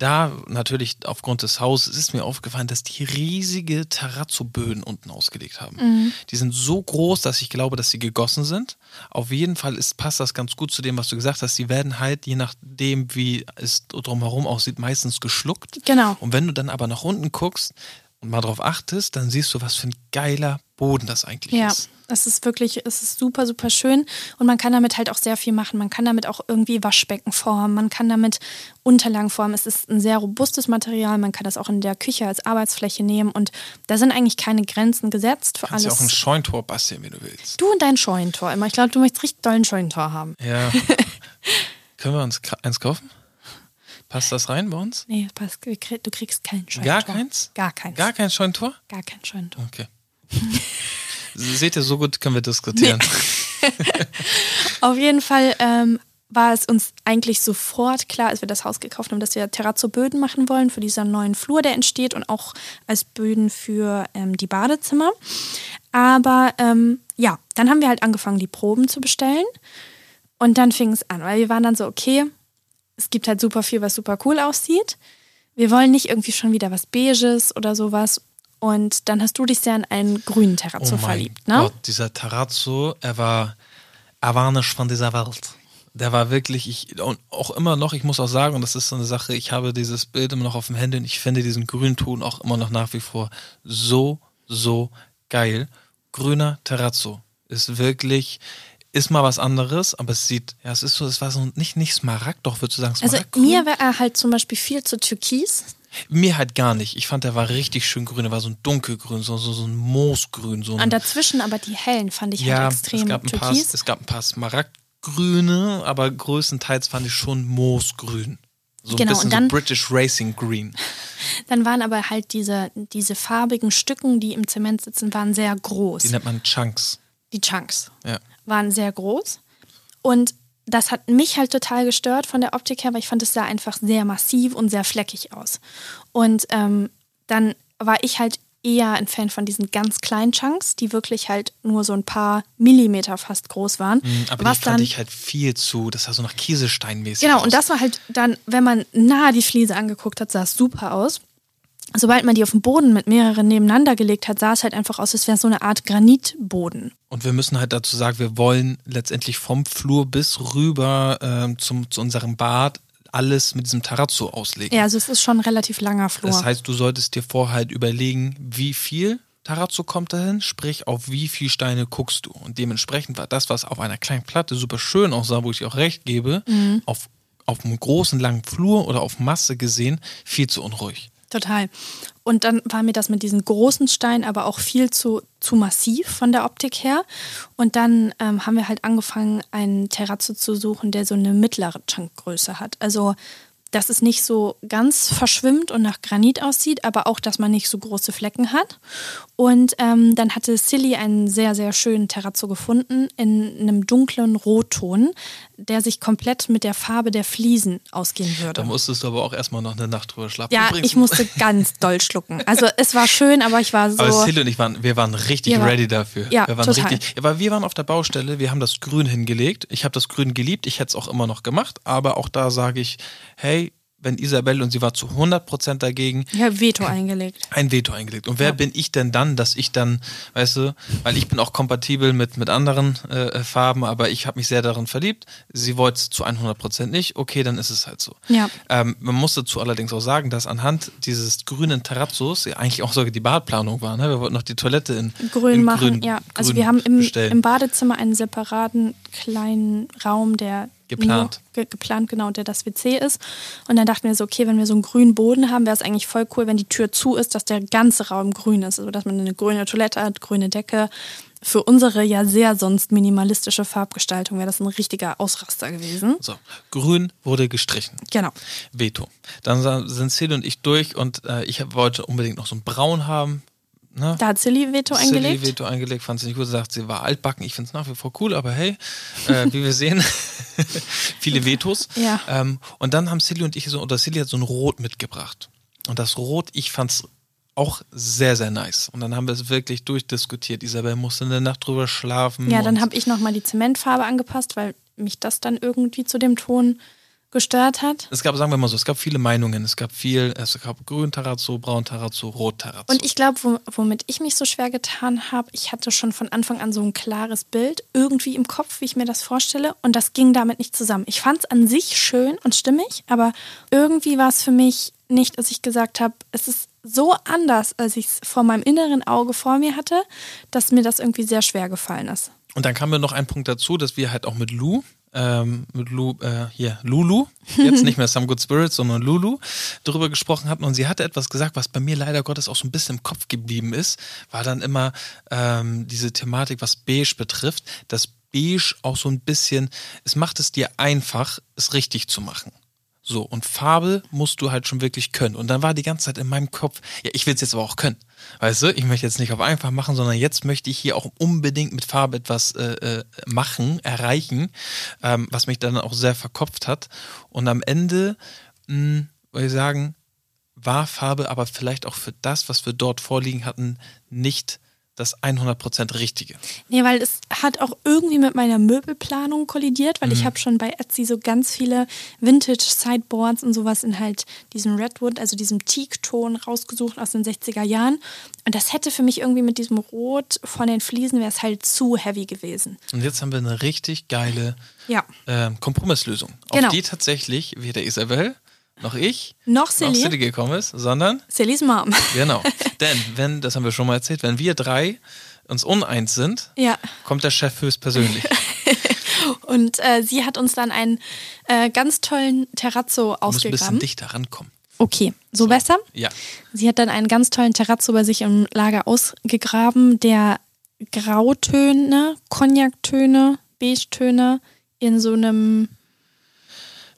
da natürlich aufgrund des Hauses ist mir aufgefallen, dass die riesige Terrazzo-Böden unten ausgelegt haben. Mhm. Die sind so groß, dass ich glaube, dass sie gegossen sind. Auf jeden Fall ist, passt das ganz gut zu dem, was du gesagt hast. Die werden halt, je nachdem, wie es drumherum aussieht, meistens geschluckt. Genau. Und wenn du dann aber nach unten guckst und mal drauf achtest, dann siehst du, was für ein geiler Boden das eigentlich Ja, ist. es ist wirklich, es ist super, super schön und man kann damit halt auch sehr viel machen. Man kann damit auch irgendwie Waschbecken formen, man kann damit Unterlagen formen. Es ist ein sehr robustes Material, man kann das auch in der Küche als Arbeitsfläche nehmen und da sind eigentlich keine Grenzen gesetzt für Du kannst ja alles. auch ein Scheuntor basteln, wenn du willst. du und dein Scheunentor immer. Ich glaube, du möchtest richtig dollen Scheunentor haben. Ja. <laughs> Können wir uns eins kaufen? Passt das rein bei uns? Nee, pass, du krieg- du kriegst kein Scheunentor. Gar keins? Gar keins. Gar kein Scheuntor? Gar kein Scheunentor. Okay. <laughs> Seht ihr, so gut können wir diskutieren. <laughs> Auf jeden Fall ähm, war es uns eigentlich sofort klar, als wir das Haus gekauft haben, dass wir Terrazzo-Böden machen wollen für diesen neuen Flur, der entsteht und auch als Böden für ähm, die Badezimmer. Aber ähm, ja, dann haben wir halt angefangen, die Proben zu bestellen. Und dann fing es an, weil wir waren dann so, okay, es gibt halt super viel, was super cool aussieht. Wir wollen nicht irgendwie schon wieder was Beiges oder sowas. Und dann hast du dich sehr in einen grünen Terrazzo oh verliebt, ne? Gott, dieser Tarazzo, er war, er war nicht von dieser Welt. Der war wirklich, ich, und auch immer noch, ich muss auch sagen, und das ist so eine Sache, ich habe dieses Bild immer noch auf dem Handy und ich finde diesen Grünton auch immer noch nach wie vor so, so geil. Grüner Terrazzo ist wirklich, ist mal was anderes, aber es sieht, ja, es ist so, es war so nicht, nicht Smaragd, doch würdest du sagen Also Smaragdgrün? mir war er halt zum Beispiel viel zu türkis. Mir halt gar nicht. Ich fand, der war richtig schön grün. Der war so ein dunkelgrün, so, so, so ein Moosgrün. So ein, Und dazwischen aber die hellen fand ich ja, halt extrem es gab, ein paar, es gab ein paar Smaragdgrüne, aber größtenteils fand ich schon Moosgrün. So Genau, ein bisschen und dann- so British Racing Green. <laughs> Dann waren aber halt diese, diese farbigen Stücken, die im Zement sitzen, waren sehr groß. Die nennt man Chunks. Die Chunks Ja. waren sehr groß. Und das hat mich halt total gestört von der Optik her, weil ich fand, es sah einfach sehr massiv und sehr fleckig aus. Und ähm, dann war ich halt eher ein Fan von diesen ganz kleinen Chunks, die wirklich halt nur so ein paar Millimeter fast groß waren. Mhm, Aber was die fand dann, ich halt viel zu, das sah so nach Kieselsteinmäßig Genau, aus. und das war halt dann, wenn man nah die Fliese angeguckt hat, sah es super aus. Sobald man die auf den Boden mit mehreren nebeneinander gelegt hat, sah es halt einfach aus, als wäre so eine Art Granitboden. Und wir müssen halt dazu sagen, wir wollen letztendlich vom Flur bis rüber ähm, zum, zu unserem Bad alles mit diesem Tarazzo auslegen. Ja, also es ist schon ein relativ langer Flur. Das heißt, du solltest dir vorher halt überlegen, wie viel Tarazzo kommt dahin, sprich, auf wie viel Steine guckst du. Und dementsprechend war das, was auf einer kleinen Platte super schön aussah, wo ich dir auch recht gebe, Mhm. auf, auf einem großen, langen Flur oder auf Masse gesehen, viel zu unruhig. Total. Und dann war mir das mit diesen großen Steinen aber auch viel zu, zu massiv von der Optik her. Und dann ähm, haben wir halt angefangen, einen Terrazzo zu suchen, der so eine mittlere Chunkgröße hat. Also, dass es nicht so ganz verschwimmt und nach Granit aussieht, aber auch, dass man nicht so große Flecken hat. Und ähm, dann hatte Silly einen sehr, sehr schönen Terrazzo gefunden in einem dunklen Rotton, der sich komplett mit der Farbe der Fliesen ausgehen würde. Da musstest du aber auch erstmal noch eine Nacht drüber schlafen. Ja, Übrigens- ich musste ganz doll schlucken. Also es war schön, aber ich war so. Aber Silly und ich waren, wir waren richtig Wir waren- ready dafür. Ja, wir waren total. richtig. Aber wir waren auf der Baustelle, wir haben das Grün hingelegt. Ich habe das Grün geliebt, ich hätte es auch immer noch gemacht, aber auch da sage ich, hey, wenn Isabel und sie war zu 100% dagegen. Ja, Veto eingelegt. Ein Veto eingelegt. Und wer ja. bin ich denn dann, dass ich dann, weißt du, weil ich bin auch kompatibel mit, mit anderen äh, Farben, aber ich habe mich sehr darin verliebt. Sie wollte es zu 100% nicht. Okay, dann ist es halt so. Ja. Ähm, man muss dazu allerdings auch sagen, dass anhand dieses grünen Terrazzos ja eigentlich auch sogar die Badplanung war. Ne? Wir wollten noch die Toilette in grün in machen. Grün, ja, also wir haben im, im Badezimmer einen separaten kleinen Raum, der Geplant. Ge geplant, genau, der das WC ist. Und dann dachten wir so, okay, wenn wir so einen grünen Boden haben, wäre es eigentlich voll cool, wenn die Tür zu ist, dass der ganze Raum grün ist. Also dass man eine grüne Toilette hat, grüne Decke. Für unsere ja sehr sonst minimalistische Farbgestaltung wäre das ein richtiger Ausraster gewesen. So, grün wurde gestrichen. Genau. Veto. Dann sind Celine und ich durch und äh, ich wollte unbedingt noch so ein Braun haben. Ne? Da hat Silly Veto Silly eingelegt. Silly Veto eingelegt, fand sie nicht gut, sagt, sie war altbacken. Ich finde es nach wie vor cool, aber hey, äh, <laughs> wie wir sehen, <laughs> viele Vetos. Ja. Ähm, und dann haben Silly und ich so, oder Silly hat so ein Rot mitgebracht. Und das Rot, ich fand es auch sehr, sehr nice. Und dann haben wir es wirklich durchdiskutiert. Isabel musste eine Nacht drüber schlafen. Ja, dann habe ich nochmal die Zementfarbe angepasst, weil mich das dann irgendwie zu dem Ton gestört hat. Es gab, sagen wir mal so, es gab viele Meinungen. Es gab viel, es gab grün Tarazzo, braun Tarazzo, rot Tarazzo. Und ich glaube, womit ich mich so schwer getan habe, ich hatte schon von Anfang an so ein klares Bild irgendwie im Kopf, wie ich mir das vorstelle. Und das ging damit nicht zusammen. Ich fand es an sich schön und stimmig, aber irgendwie war es für mich nicht, als ich gesagt habe, es ist so anders, als ich es vor meinem inneren Auge vor mir hatte, dass mir das irgendwie sehr schwer gefallen ist. Und dann kam mir noch ein Punkt dazu, dass wir halt auch mit Lou ähm, mit Lu, äh, hier, Lulu, jetzt nicht mehr Some Good Spirits, sondern Lulu, darüber gesprochen hatten. Und sie hatte etwas gesagt, was bei mir leider Gottes auch so ein bisschen im Kopf geblieben ist, war dann immer ähm, diese Thematik, was Beige betrifft, dass Beige auch so ein bisschen, es macht es dir einfach, es richtig zu machen. So, und Farbe musst du halt schon wirklich können. Und dann war die ganze Zeit in meinem Kopf, ja, ich will es jetzt aber auch können. Weißt du, ich möchte jetzt nicht auf einfach machen, sondern jetzt möchte ich hier auch unbedingt mit Farbe etwas äh, äh, machen, erreichen, ähm, was mich dann auch sehr verkopft hat. Und am Ende, mh, würde ich sagen, war Farbe aber vielleicht auch für das, was wir dort vorliegen hatten, nicht das 100% Richtige. Nee, weil es hat auch irgendwie mit meiner Möbelplanung kollidiert, weil mhm. ich habe schon bei Etsy so ganz viele Vintage-Sideboards und sowas in halt diesem Redwood, also diesem Teak-Ton rausgesucht aus den 60er Jahren. Und das hätte für mich irgendwie mit diesem Rot von den Fliesen wäre es halt zu heavy gewesen. Und jetzt haben wir eine richtig geile ja. äh, Kompromisslösung, genau. auf die tatsächlich weder Isabel noch ich, noch Silly, noch Silly gekommen ist, sondern Sillys Mom. <laughs> Genau. <laughs> Denn wenn, das haben wir schon mal erzählt, wenn wir drei uns uneins sind, ja. kommt der Chef höchstpersönlich. <laughs> Und äh, sie hat uns dann einen äh, ganz tollen Terrazzo ausgegraben. Du musst ein bisschen dichter rankommen. Okay, so, so, besser? Ja. Sie hat dann einen ganz tollen Terrazzo bei sich im Lager ausgegraben, der Grautöne, Cognactöne, Beige-Töne in so einem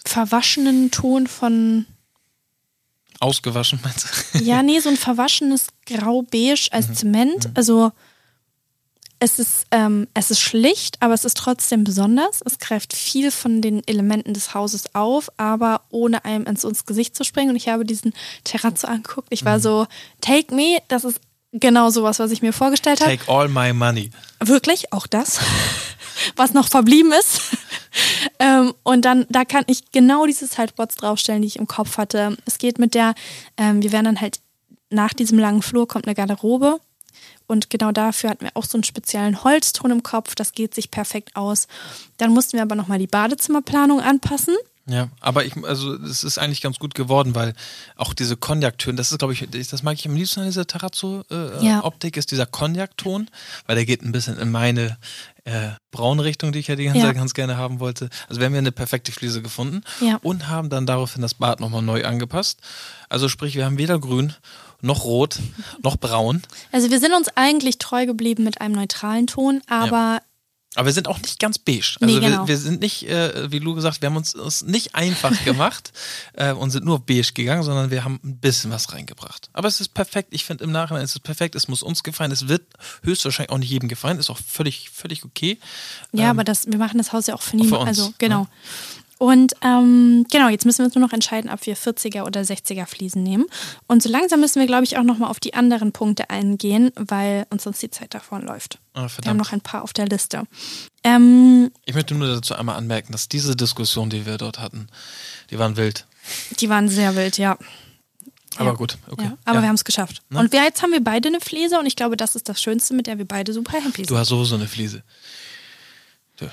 verwaschenen Ton von. Ausgewaschen, meinst du? ja, nee, so ein <laughs> verwaschenes Grau-Beige als mhm. Zement. Mhm. Also es ist, ähm, es ist schlicht, aber es ist trotzdem besonders. Es greift viel von den Elementen des Hauses auf, aber ohne einem ins, ins Gesicht zu springen. Und ich habe diesen Terrazzo angeguckt. Ich war mhm. so, take me, das ist genau sowas, was ich mir vorgestellt habe. Take all my money. Wirklich, auch das, <laughs> was noch verblieben ist. <laughs> ähm, und dann, da kann ich genau diese Sideboards draufstellen, die ich im Kopf hatte. Es geht mit der, ähm, wir werden dann halt nach diesem langen Flur kommt eine Garderobe. Und genau dafür hatten wir auch so einen speziellen Holzton im Kopf. Das geht sich perfekt aus. Dann mussten wir aber nochmal die Badezimmerplanung anpassen. Ja, aber ich, also es ist eigentlich ganz gut geworden, weil auch diese Cognac-Töne, das ist, glaube ich, das mag ich am liebsten an dieser Terrazzo-Optik, äh, ja. ist dieser Cognac-Ton, weil der geht ein bisschen in meine äh, Braunrichtung, die ich ja die ganze ja. Zeit ganz gerne haben wollte. Also wir haben ja eine perfekte Fliese gefunden ja. und haben dann daraufhin das Bad nochmal neu angepasst. Also sprich, wir haben weder grün noch rot noch braun. Also wir sind uns eigentlich treu geblieben mit einem neutralen Ton, aber aber wir sind auch nicht ganz beige. Also nee, genau. wir, wir, sind nicht, äh, wie Lou gesagt, wir haben uns, uns nicht einfach <laughs> gemacht äh, und sind nur beige gegangen, sondern wir haben ein bisschen was reingebracht. Aber es ist perfekt. Ich finde im Nachhinein ist es perfekt. Es muss uns gefallen. Es wird höchstwahrscheinlich auch nicht jedem gefallen. Ist auch völlig, völlig okay. Ja, ähm, aber das, wir machen das Haus ja auch für niemanden. Also genau. Und ähm, genau, jetzt müssen wir uns nur noch entscheiden, ob wir 40er oder 60er Fliesen nehmen. Und so langsam müssen wir, glaube ich, auch nochmal auf die anderen Punkte eingehen, weil uns sonst die Zeit davon läuft. Oh, wir haben noch ein paar auf der Liste. Ähm, ich möchte nur dazu einmal anmerken, dass diese Diskussion, die wir dort hatten, die waren wild. Die waren sehr wild, ja. Aber Ja. gut, okay. Ja, aber Ja. wir haben es geschafft. Ne? Und wir, jetzt haben wir beide eine Fliese und ich glaube, das ist das Schönste, mit der wir beide super happy Du sind. hast sowieso eine Fliese. Du,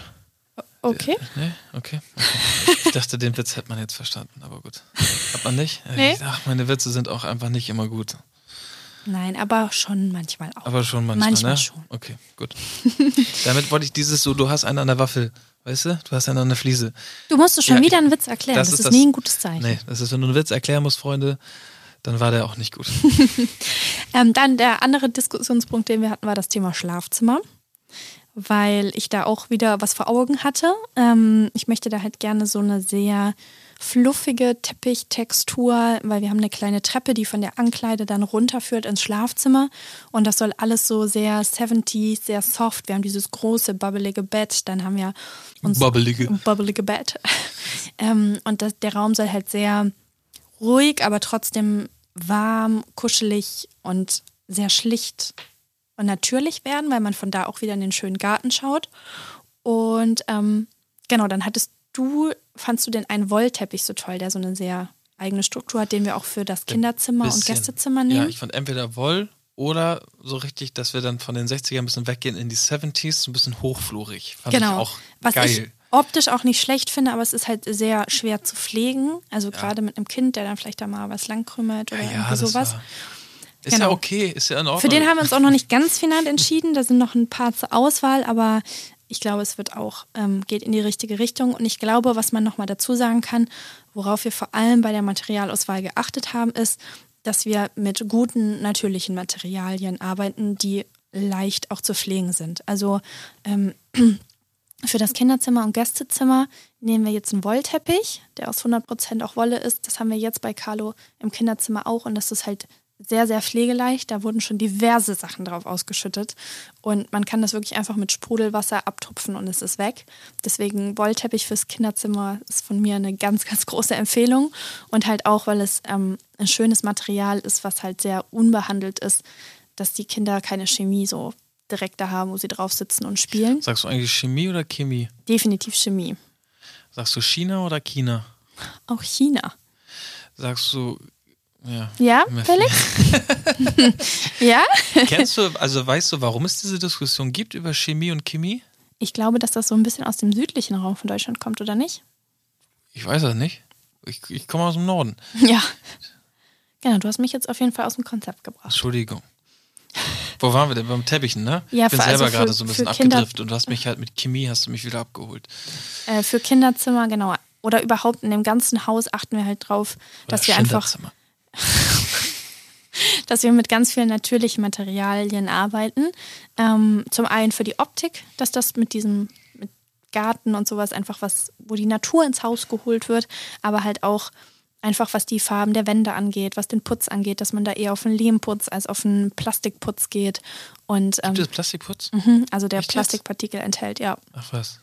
Okay. nee? Okay. okay. Ich dachte, den Witz hätte man jetzt verstanden, aber gut. Hat man nicht? Nee. Ach, meine Witze sind auch einfach nicht immer gut. Nein, aber schon manchmal auch. Aber schon manchmal, Manchmal ne? schon. Okay, gut. <laughs> Damit wollte ich dieses so, du hast einen an der Waffel, weißt du? Du hast einen an der Fliese. Du musst schon Ja, wieder einen Witz erklären. Das, ist, das- nie ein gutes Zeichen. Nee, das ist, wenn du einen Witz erklären musst, Freunde, dann war der auch nicht gut. <laughs> Ähm, dann der andere Diskussionspunkt, den wir hatten, war das Thema Schlafzimmer, weil ich da auch wieder was vor Augen hatte. Ähm, ich möchte da halt gerne so eine sehr fluffige Teppichtextur, weil wir haben eine kleine Treppe, die von der Ankleide dann runterführt ins Schlafzimmer und das soll alles so sehr 70s, sehr soft. Wir haben dieses große bubbelige Bett, dann haben wir uns Bubbelige. bubbelige Bett <laughs> ähm, und das, der Raum soll halt sehr ruhig, aber trotzdem warm, kuschelig und sehr schlicht und natürlich werden, weil man von da auch wieder in den schönen Garten schaut. Und ähm, genau, dann hattest du, fandst du denn einen Wollteppich so toll, der so eine sehr eigene Struktur hat, den wir auch für das Kinderzimmer und Bisschen. Gästezimmer Ja, nehmen? ich fand entweder Woll oder so richtig, dass wir dann von den 60ern ein bisschen weggehen in die 70s, so ein bisschen hochflurig. Fand ich genau. auch Was geil. ich optisch auch nicht schlecht finde, aber es ist halt sehr schwer zu pflegen. Also gerade mit einem Kind, der dann vielleicht da mal was langkrümelt oder ja, irgendwie das sowas. war, ist ja Genau. okay, ist ja in Ordnung. Für den haben wir uns auch noch nicht ganz final entschieden. Da sind noch ein paar zur Auswahl, aber ich glaube, es wird auch, ähm, geht in die richtige Richtung. Und ich glaube, was man nochmal dazu sagen kann, worauf wir vor allem bei der Materialauswahl geachtet haben, ist, dass wir mit guten, natürlichen Materialien arbeiten, die leicht auch zu pflegen sind. Also ähm, <clears throat> für das Kinderzimmer und Gästezimmer nehmen wir jetzt einen Wollteppich, der aus 100% auch Wolle ist. Das haben wir jetzt bei Carlo im Kinderzimmer auch und das ist halt sehr, sehr pflegeleicht. Da wurden schon diverse Sachen drauf ausgeschüttet und man kann das wirklich einfach mit Sprudelwasser abtupfen und es ist weg. Deswegen Wollteppich fürs Kinderzimmer ist von mir eine ganz, ganz große Empfehlung und halt auch, weil es ähm, ein schönes Material ist, was halt sehr unbehandelt ist, dass die Kinder keine Chemie so direkt da haben, wo sie drauf sitzen und spielen. Sagst du eigentlich Chemie oder Chemie? Definitiv Chemie. Sagst du China oder China? Auch China. Sagst du, ja. Ja, Felix? <laughs> ja? Kennst du, also weißt du, warum es diese Diskussion gibt über Chemie und Chemie? Ich glaube, dass das so ein bisschen aus dem südlichen Raum von Deutschland kommt, oder nicht? Ich weiß das nicht. Ich, ich komme aus dem Norden. Ja. Genau, du hast mich jetzt auf jeden Fall aus dem Konzept gebracht. Entschuldigung. Wo waren wir denn? Beim Teppichen, ne? Ja, ich bin also selber für- gerade so ein bisschen abgedriftet und du hast mich halt mit Chemie hast du mich wieder abgeholt. Äh, für Kinderzimmer, genau. Oder überhaupt in dem ganzen Haus achten wir halt drauf, dass wir einfach. <laughs> dass wir mit ganz vielen natürlichen Materialien arbeiten. Ähm, zum einen für die Optik, dass das mit diesem mit Garten und sowas einfach was, wo die Natur ins Haus geholt wird, aber halt auch einfach was die Farben der Wände angeht, was den Putz angeht, dass man da eher auf einen Lehmputz als auf einen Plastikputz geht. Und ähm, Gibt es Plastikputz? mhm, also der Echt jetzt? Plastikpartikel enthält, ja. Ach was.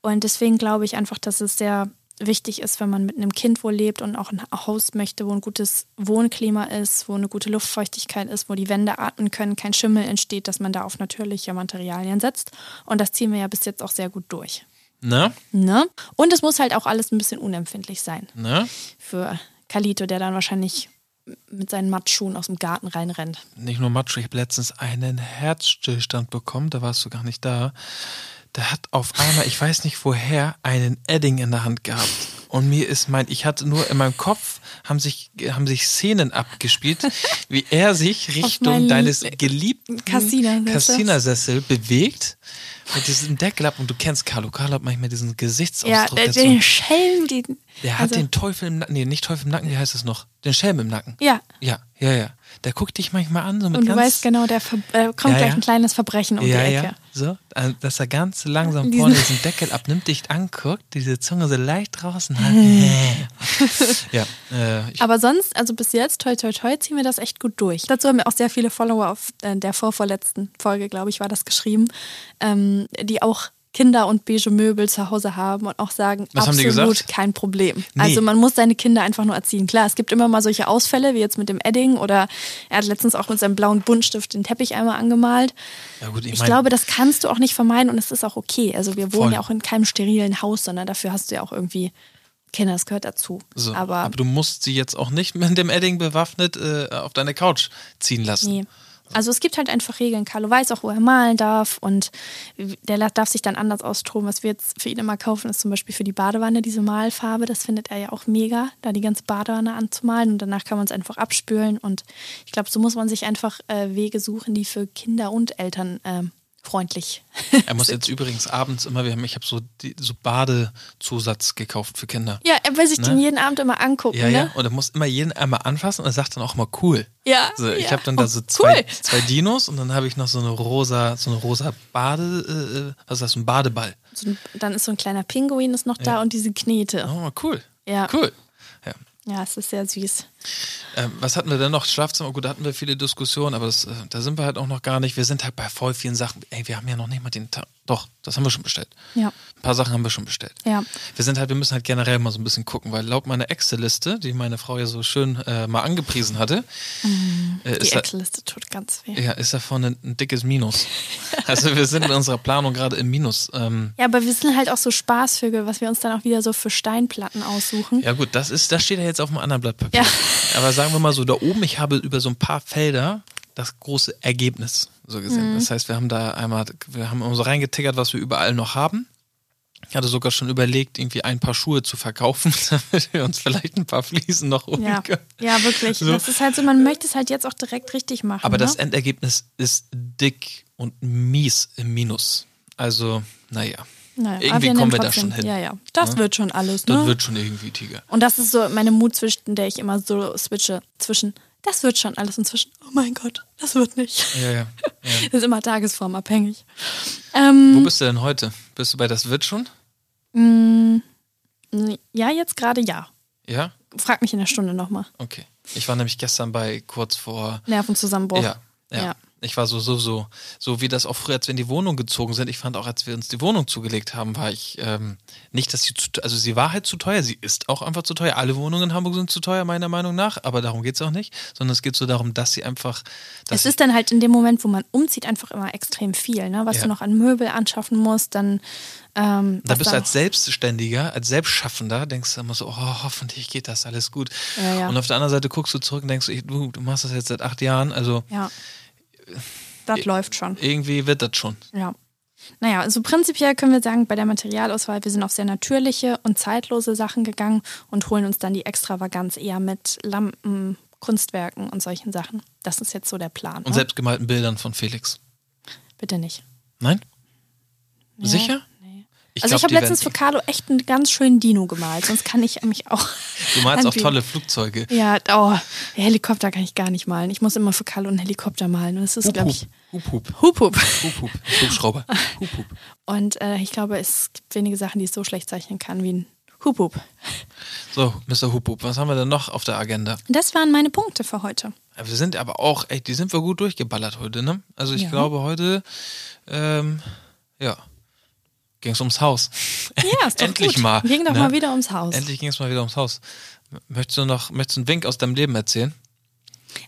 Und deswegen glaube ich einfach, dass es sehr wichtig ist, wenn man mit einem Kind wohl lebt und auch ein Haus möchte, wo ein gutes Wohnklima ist, wo eine gute Luftfeuchtigkeit ist, wo die Wände atmen können, kein Schimmel entsteht, dass man da auf natürliche Materialien setzt. Und das ziehen wir ja bis jetzt auch sehr gut durch. Ne? Ne? Und es muss halt auch alles ein bisschen unempfindlich sein Ne? für Kalito, der dann wahrscheinlich mit seinen Mattschuhen aus dem Garten reinrennt. Nicht nur Macho, ich habe letztens einen Herzstillstand bekommen, da warst du gar nicht da. Der hat auf einmal, ich weiß nicht woher, einen Edding in der Hand gehabt. Und mir ist mein, ich hatte nur in meinem Kopf, haben sich, haben sich Szenen abgespielt, <laughs> wie er sich Richtung deines geliebten. Cassina-Sessel bewegt. Mit diesem Deckel ab. Und du kennst Carlo. Carlo hat manchmal diesen Ja, Gesichtsausdruck. der, jetzt so- den Schelm, die, der hat also- den Teufel im Nacken. Nee, nicht Teufel im Nacken, wie heißt es noch? Den Schelm im Nacken. Ja, Ja, ja, ja. Der guckt dich manchmal an, so mit und du weißt genau, da äh, kommt Ja, gleich ja. ein kleines Verbrechen um ja, die Ecke. ja, so, äh, dass er ganz langsam Diesen- vorne diesen Deckel abnimmt, dich anguckt, diese Zunge so leicht draußen hat. <laughs> ja, äh, Aber sonst, also bis jetzt, toi toi toi, ziehen wir das echt gut durch. Dazu haben wir auch sehr viele Follower auf äh, der vorvorletzten Folge, glaube ich, war das geschrieben, ähm, die auch Kinder und beige Möbel zu Hause haben und auch sagen, Was haben die absolut kein Problem. Nee. Also man muss seine Kinder einfach nur erziehen. Klar, es gibt immer mal solche Ausfälle, wie jetzt mit dem Edding oder er hat letztens auch mit seinem blauen Buntstift den Teppich einmal angemalt. ja gut, ich, Ich mein, glaube, das kannst du auch nicht vermeiden und es ist auch okay. Also wir wohnen Voll. ja auch in keinem sterilen Haus, sondern dafür hast du ja auch irgendwie Kinder, das gehört dazu. So, aber, aber du musst sie jetzt auch nicht mit dem Edding bewaffnet äh, auf deine Couch ziehen lassen. nee. Also es gibt halt einfach Regeln. Carlo weiß auch, wo er malen darf und der darf sich dann anders austoben. Was wir jetzt für ihn immer kaufen, ist zum Beispiel für die Badewanne diese Malfarbe. Das findet er ja auch mega, da die ganze Badewanne anzumalen und danach kann man es einfach abspülen. Und ich glaube, so muss man sich einfach äh, Wege suchen, die für Kinder und Eltern ähm, freundlich <laughs> Er muss jetzt übrigens abends immer, wir haben, ich habe so, die- so Badezusatz gekauft für Kinder. Ja, er will sich Ne? den jeden Abend immer angucken. Ja, ne? ja, und er muss immer jeden einmal anfassen und er sagt dann auch mal cool. Ja, So, ich ja. habe dann da Oh, so zwei, cool. zwei Dinos und dann habe ich noch so eine rosa, so eine rosa Bade, äh, äh, was ist das, ein Badeball. So ein, dann ist so ein kleiner Pinguin ist noch da und diese Knete. Oh, cool. Ja. Cool. Ja. Ja, es ist sehr süß. Ähm, was hatten wir denn noch? Schlafzimmer, gut, da hatten wir viele Diskussionen, aber das, äh, da sind wir halt auch noch gar nicht. Wir sind halt bei voll vielen Sachen. Ey, wir haben ja noch nicht mal den Tag. Doch, das haben wir schon bestellt. Ja. Ein paar Sachen haben wir schon bestellt. Ja. Wir sind halt, wir müssen halt generell mal so ein bisschen gucken, weil laut meiner Excel-Liste, die meine Frau ja so schön äh, mal angepriesen hatte, äh, Mhm. Die ist, da, Excel-Liste tut ganz weh. ja, ist davon ein, ein dickes Minus. also wir sind in unserer Planung gerade im Minus. Ähm, Ja, aber wir sind halt auch so Spaßvögel, was wir uns dann auch wieder so für Steinplatten aussuchen. ja gut, das ist, das steht ja jetzt auf einem anderen Blatt Papier. Ja. Aber sagen wir mal so, da oben, ich habe über so ein paar Felder das große Ergebnis so gesehen. Mhm. Das heißt, wir haben da einmal, wir haben so reingetickert, was wir überall noch haben. Ich hatte sogar schon überlegt, irgendwie ein paar Schuhe zu verkaufen, <laughs> damit wir uns vielleicht ein paar Fliesen noch holen Ja, können. ja wirklich. So. Das ist halt so, man möchte es halt jetzt auch direkt richtig machen. Aber ne? das Endergebnis ist dick und mies im Minus. Also, naja. naja, irgendwie kommen wir da schon hin. Ja, ja. Das Ne? wird schon alles, Das ne? wird schon irgendwie Tiger. Und das ist so meine Mut, zwischen der ich immer so switche zwischen, das wird schon alles und zwischen, oh mein Gott, das wird nicht. Ja, ja. ja. <laughs> Das ist immer tagesformabhängig. Ähm, Wo bist du denn heute? Bist du bei das wird schon? ja, jetzt gerade ja. Ja? Frag mich in der Stunde nochmal. Okay. Ich war nämlich gestern bei kurz vor. Nervenzusammenbruch. Ja, ja. Ja. Ich war so, so, so, so wie das auch früher, als wir in die Wohnung gezogen sind. Ich fand auch, als wir uns die Wohnung zugelegt haben, war ich ähm, nicht, dass sie zu, also sie war halt zu teuer. Sie ist auch einfach zu teuer. Alle Wohnungen in Hamburg sind zu teuer, meiner Meinung nach. Aber darum geht es auch nicht. Sondern es geht so darum, dass sie einfach. Dass Es ist dann halt in dem Moment, wo man umzieht, einfach immer extrem viel, ne? was Ja. du noch an Möbel anschaffen musst, dann. Ähm, Da bist du als Selbstständiger, als Selbstschaffender, denkst du immer so, oh, hoffentlich geht das alles gut. Ja, ja. Und auf der anderen Seite guckst du zurück und denkst, du, du machst das jetzt seit acht Jahren, also Ja. Das läuft schon. irgendwie wird das schon. Ja. Naja, also prinzipiell können wir sagen, bei der Materialauswahl, wir sind auf sehr natürliche und zeitlose Sachen gegangen und holen uns dann die Extravaganz eher mit Lampen, Kunstwerken und solchen Sachen. Das ist jetzt so der Plan. Und ne? selbstgemalten Bildern von Felix. Bitte nicht. Nein? Nee, Sicher? Ich also glaub, ich habe letztens für Carlo echt einen ganz schönen Dino gemalt, sonst kann ich mich auch. Du malst auch tolle Flugzeuge. Ja, oh, Helikopter kann ich gar nicht malen. Ich muss immer für Carlo einen Helikopter malen. Und das ist, glaube ich, hup, hup, Hup Hup. hup, hup, Hubschrauber. <laughs> Hup, hup. Und äh, ich glaube, es gibt wenige Sachen, die ich so schlecht zeichnen kann wie ein Hup Hup. So, Mr. Hup, hup, was haben wir denn noch auf der Agenda? Das waren meine Punkte für heute. Wir sind aber auch, ey, die sind wir gut durchgeballert heute, ne? Also ich Ja. glaube heute, ähm, ja, ging es ums Haus. Ja, ist doch <laughs> Endlich gut. mal. Ging doch ne? mal wieder ums Haus. Endlich ging es mal wieder ums Haus. Möchtest du noch, möchtest du einen Wink aus deinem Leben erzählen?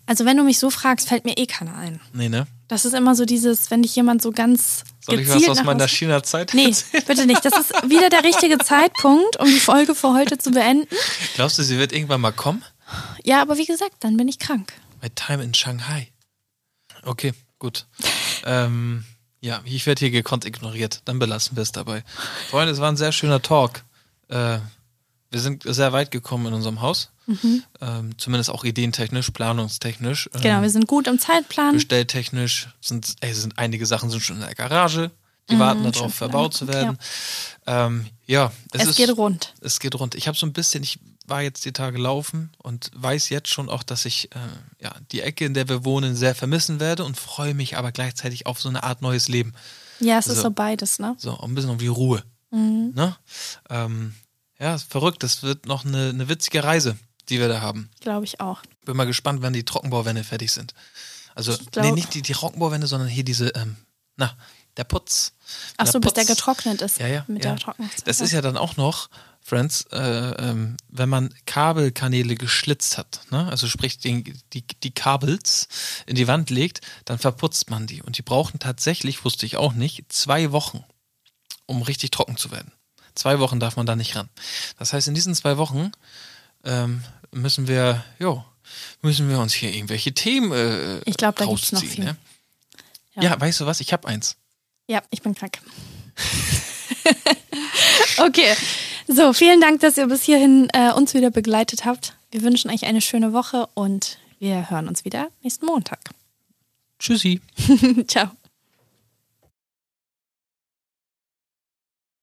Also wenn du mich so fragst, fällt mir eh keiner ein. Nee, ne? Das ist immer so dieses, wenn dich jemand so ganz Soll ich was aus meiner China-Zeit Nee, erzählen? bitte nicht. Das ist wieder der richtige Zeitpunkt, um die Folge für heute zu beenden. Glaubst du, sie wird irgendwann mal kommen? Ja, aber wie gesagt, dann bin ich krank. My time in Shanghai. Okay, gut. ähm, ja, ich werde hier gekonnt ignoriert. Dann belassen wir es dabei. Freunde, es war ein sehr schöner Talk. Äh, wir sind sehr weit gekommen in unserem Haus. Ähm, zumindest auch ideentechnisch, planungstechnisch. Ähm, Genau, wir sind gut im Zeitplan. bestelltechnisch sind, ey, sind einige Sachen sind schon in der Garage. Die warten schon darauf, verbaut zu werden. Ähm, ja, es, Es ist, geht rund. Es geht rund. Ich habe so ein bisschen, ich war jetzt die Tage laufen und weiß jetzt schon auch, dass ich äh, ja, die Ecke, in der wir wohnen, sehr vermissen werde und freue mich aber gleichzeitig auf so eine Art neues Leben. Ja, es ist So. so beides, ne? So, ein bisschen um die Ruhe. Mhm. Ne? Ähm, ja, ist verrückt. Das wird noch eine, eine witzige Reise, die wir da haben. Glaube ich auch. Bin mal gespannt, wann die Trockenbauwände fertig sind. Also, glaub- nee, nicht die, die Trockenbauwände, sondern hier diese, ähm, na, der Putz. Ach so, bis der getrocknet ist. Ja, ja. Mit ja. Das ist ja dann auch noch, Friends, äh, ähm, wenn man Kabelkanäle geschlitzt hat, ne? also sprich den, die, die Kabels in die Wand legt, dann verputzt man die. Und die brauchen tatsächlich, wusste ich auch nicht, zwei Wochen, um richtig trocken zu werden. Zwei Wochen darf man da nicht ran. Das heißt, in diesen zwei Wochen ähm, müssen wir, jo, müssen wir uns hier irgendwelche Themen äh, Ich glaube, da gibt's noch viel. Ne? Ja. ja, weißt du was? Ich habe eins. Ja, ich bin krank. <laughs> okay. So, vielen Dank, dass ihr bis hierhin äh, uns wieder begleitet habt. Wir wünschen euch eine schöne Woche und wir hören uns wieder nächsten Montag. Tschüssi. <laughs> Ciao.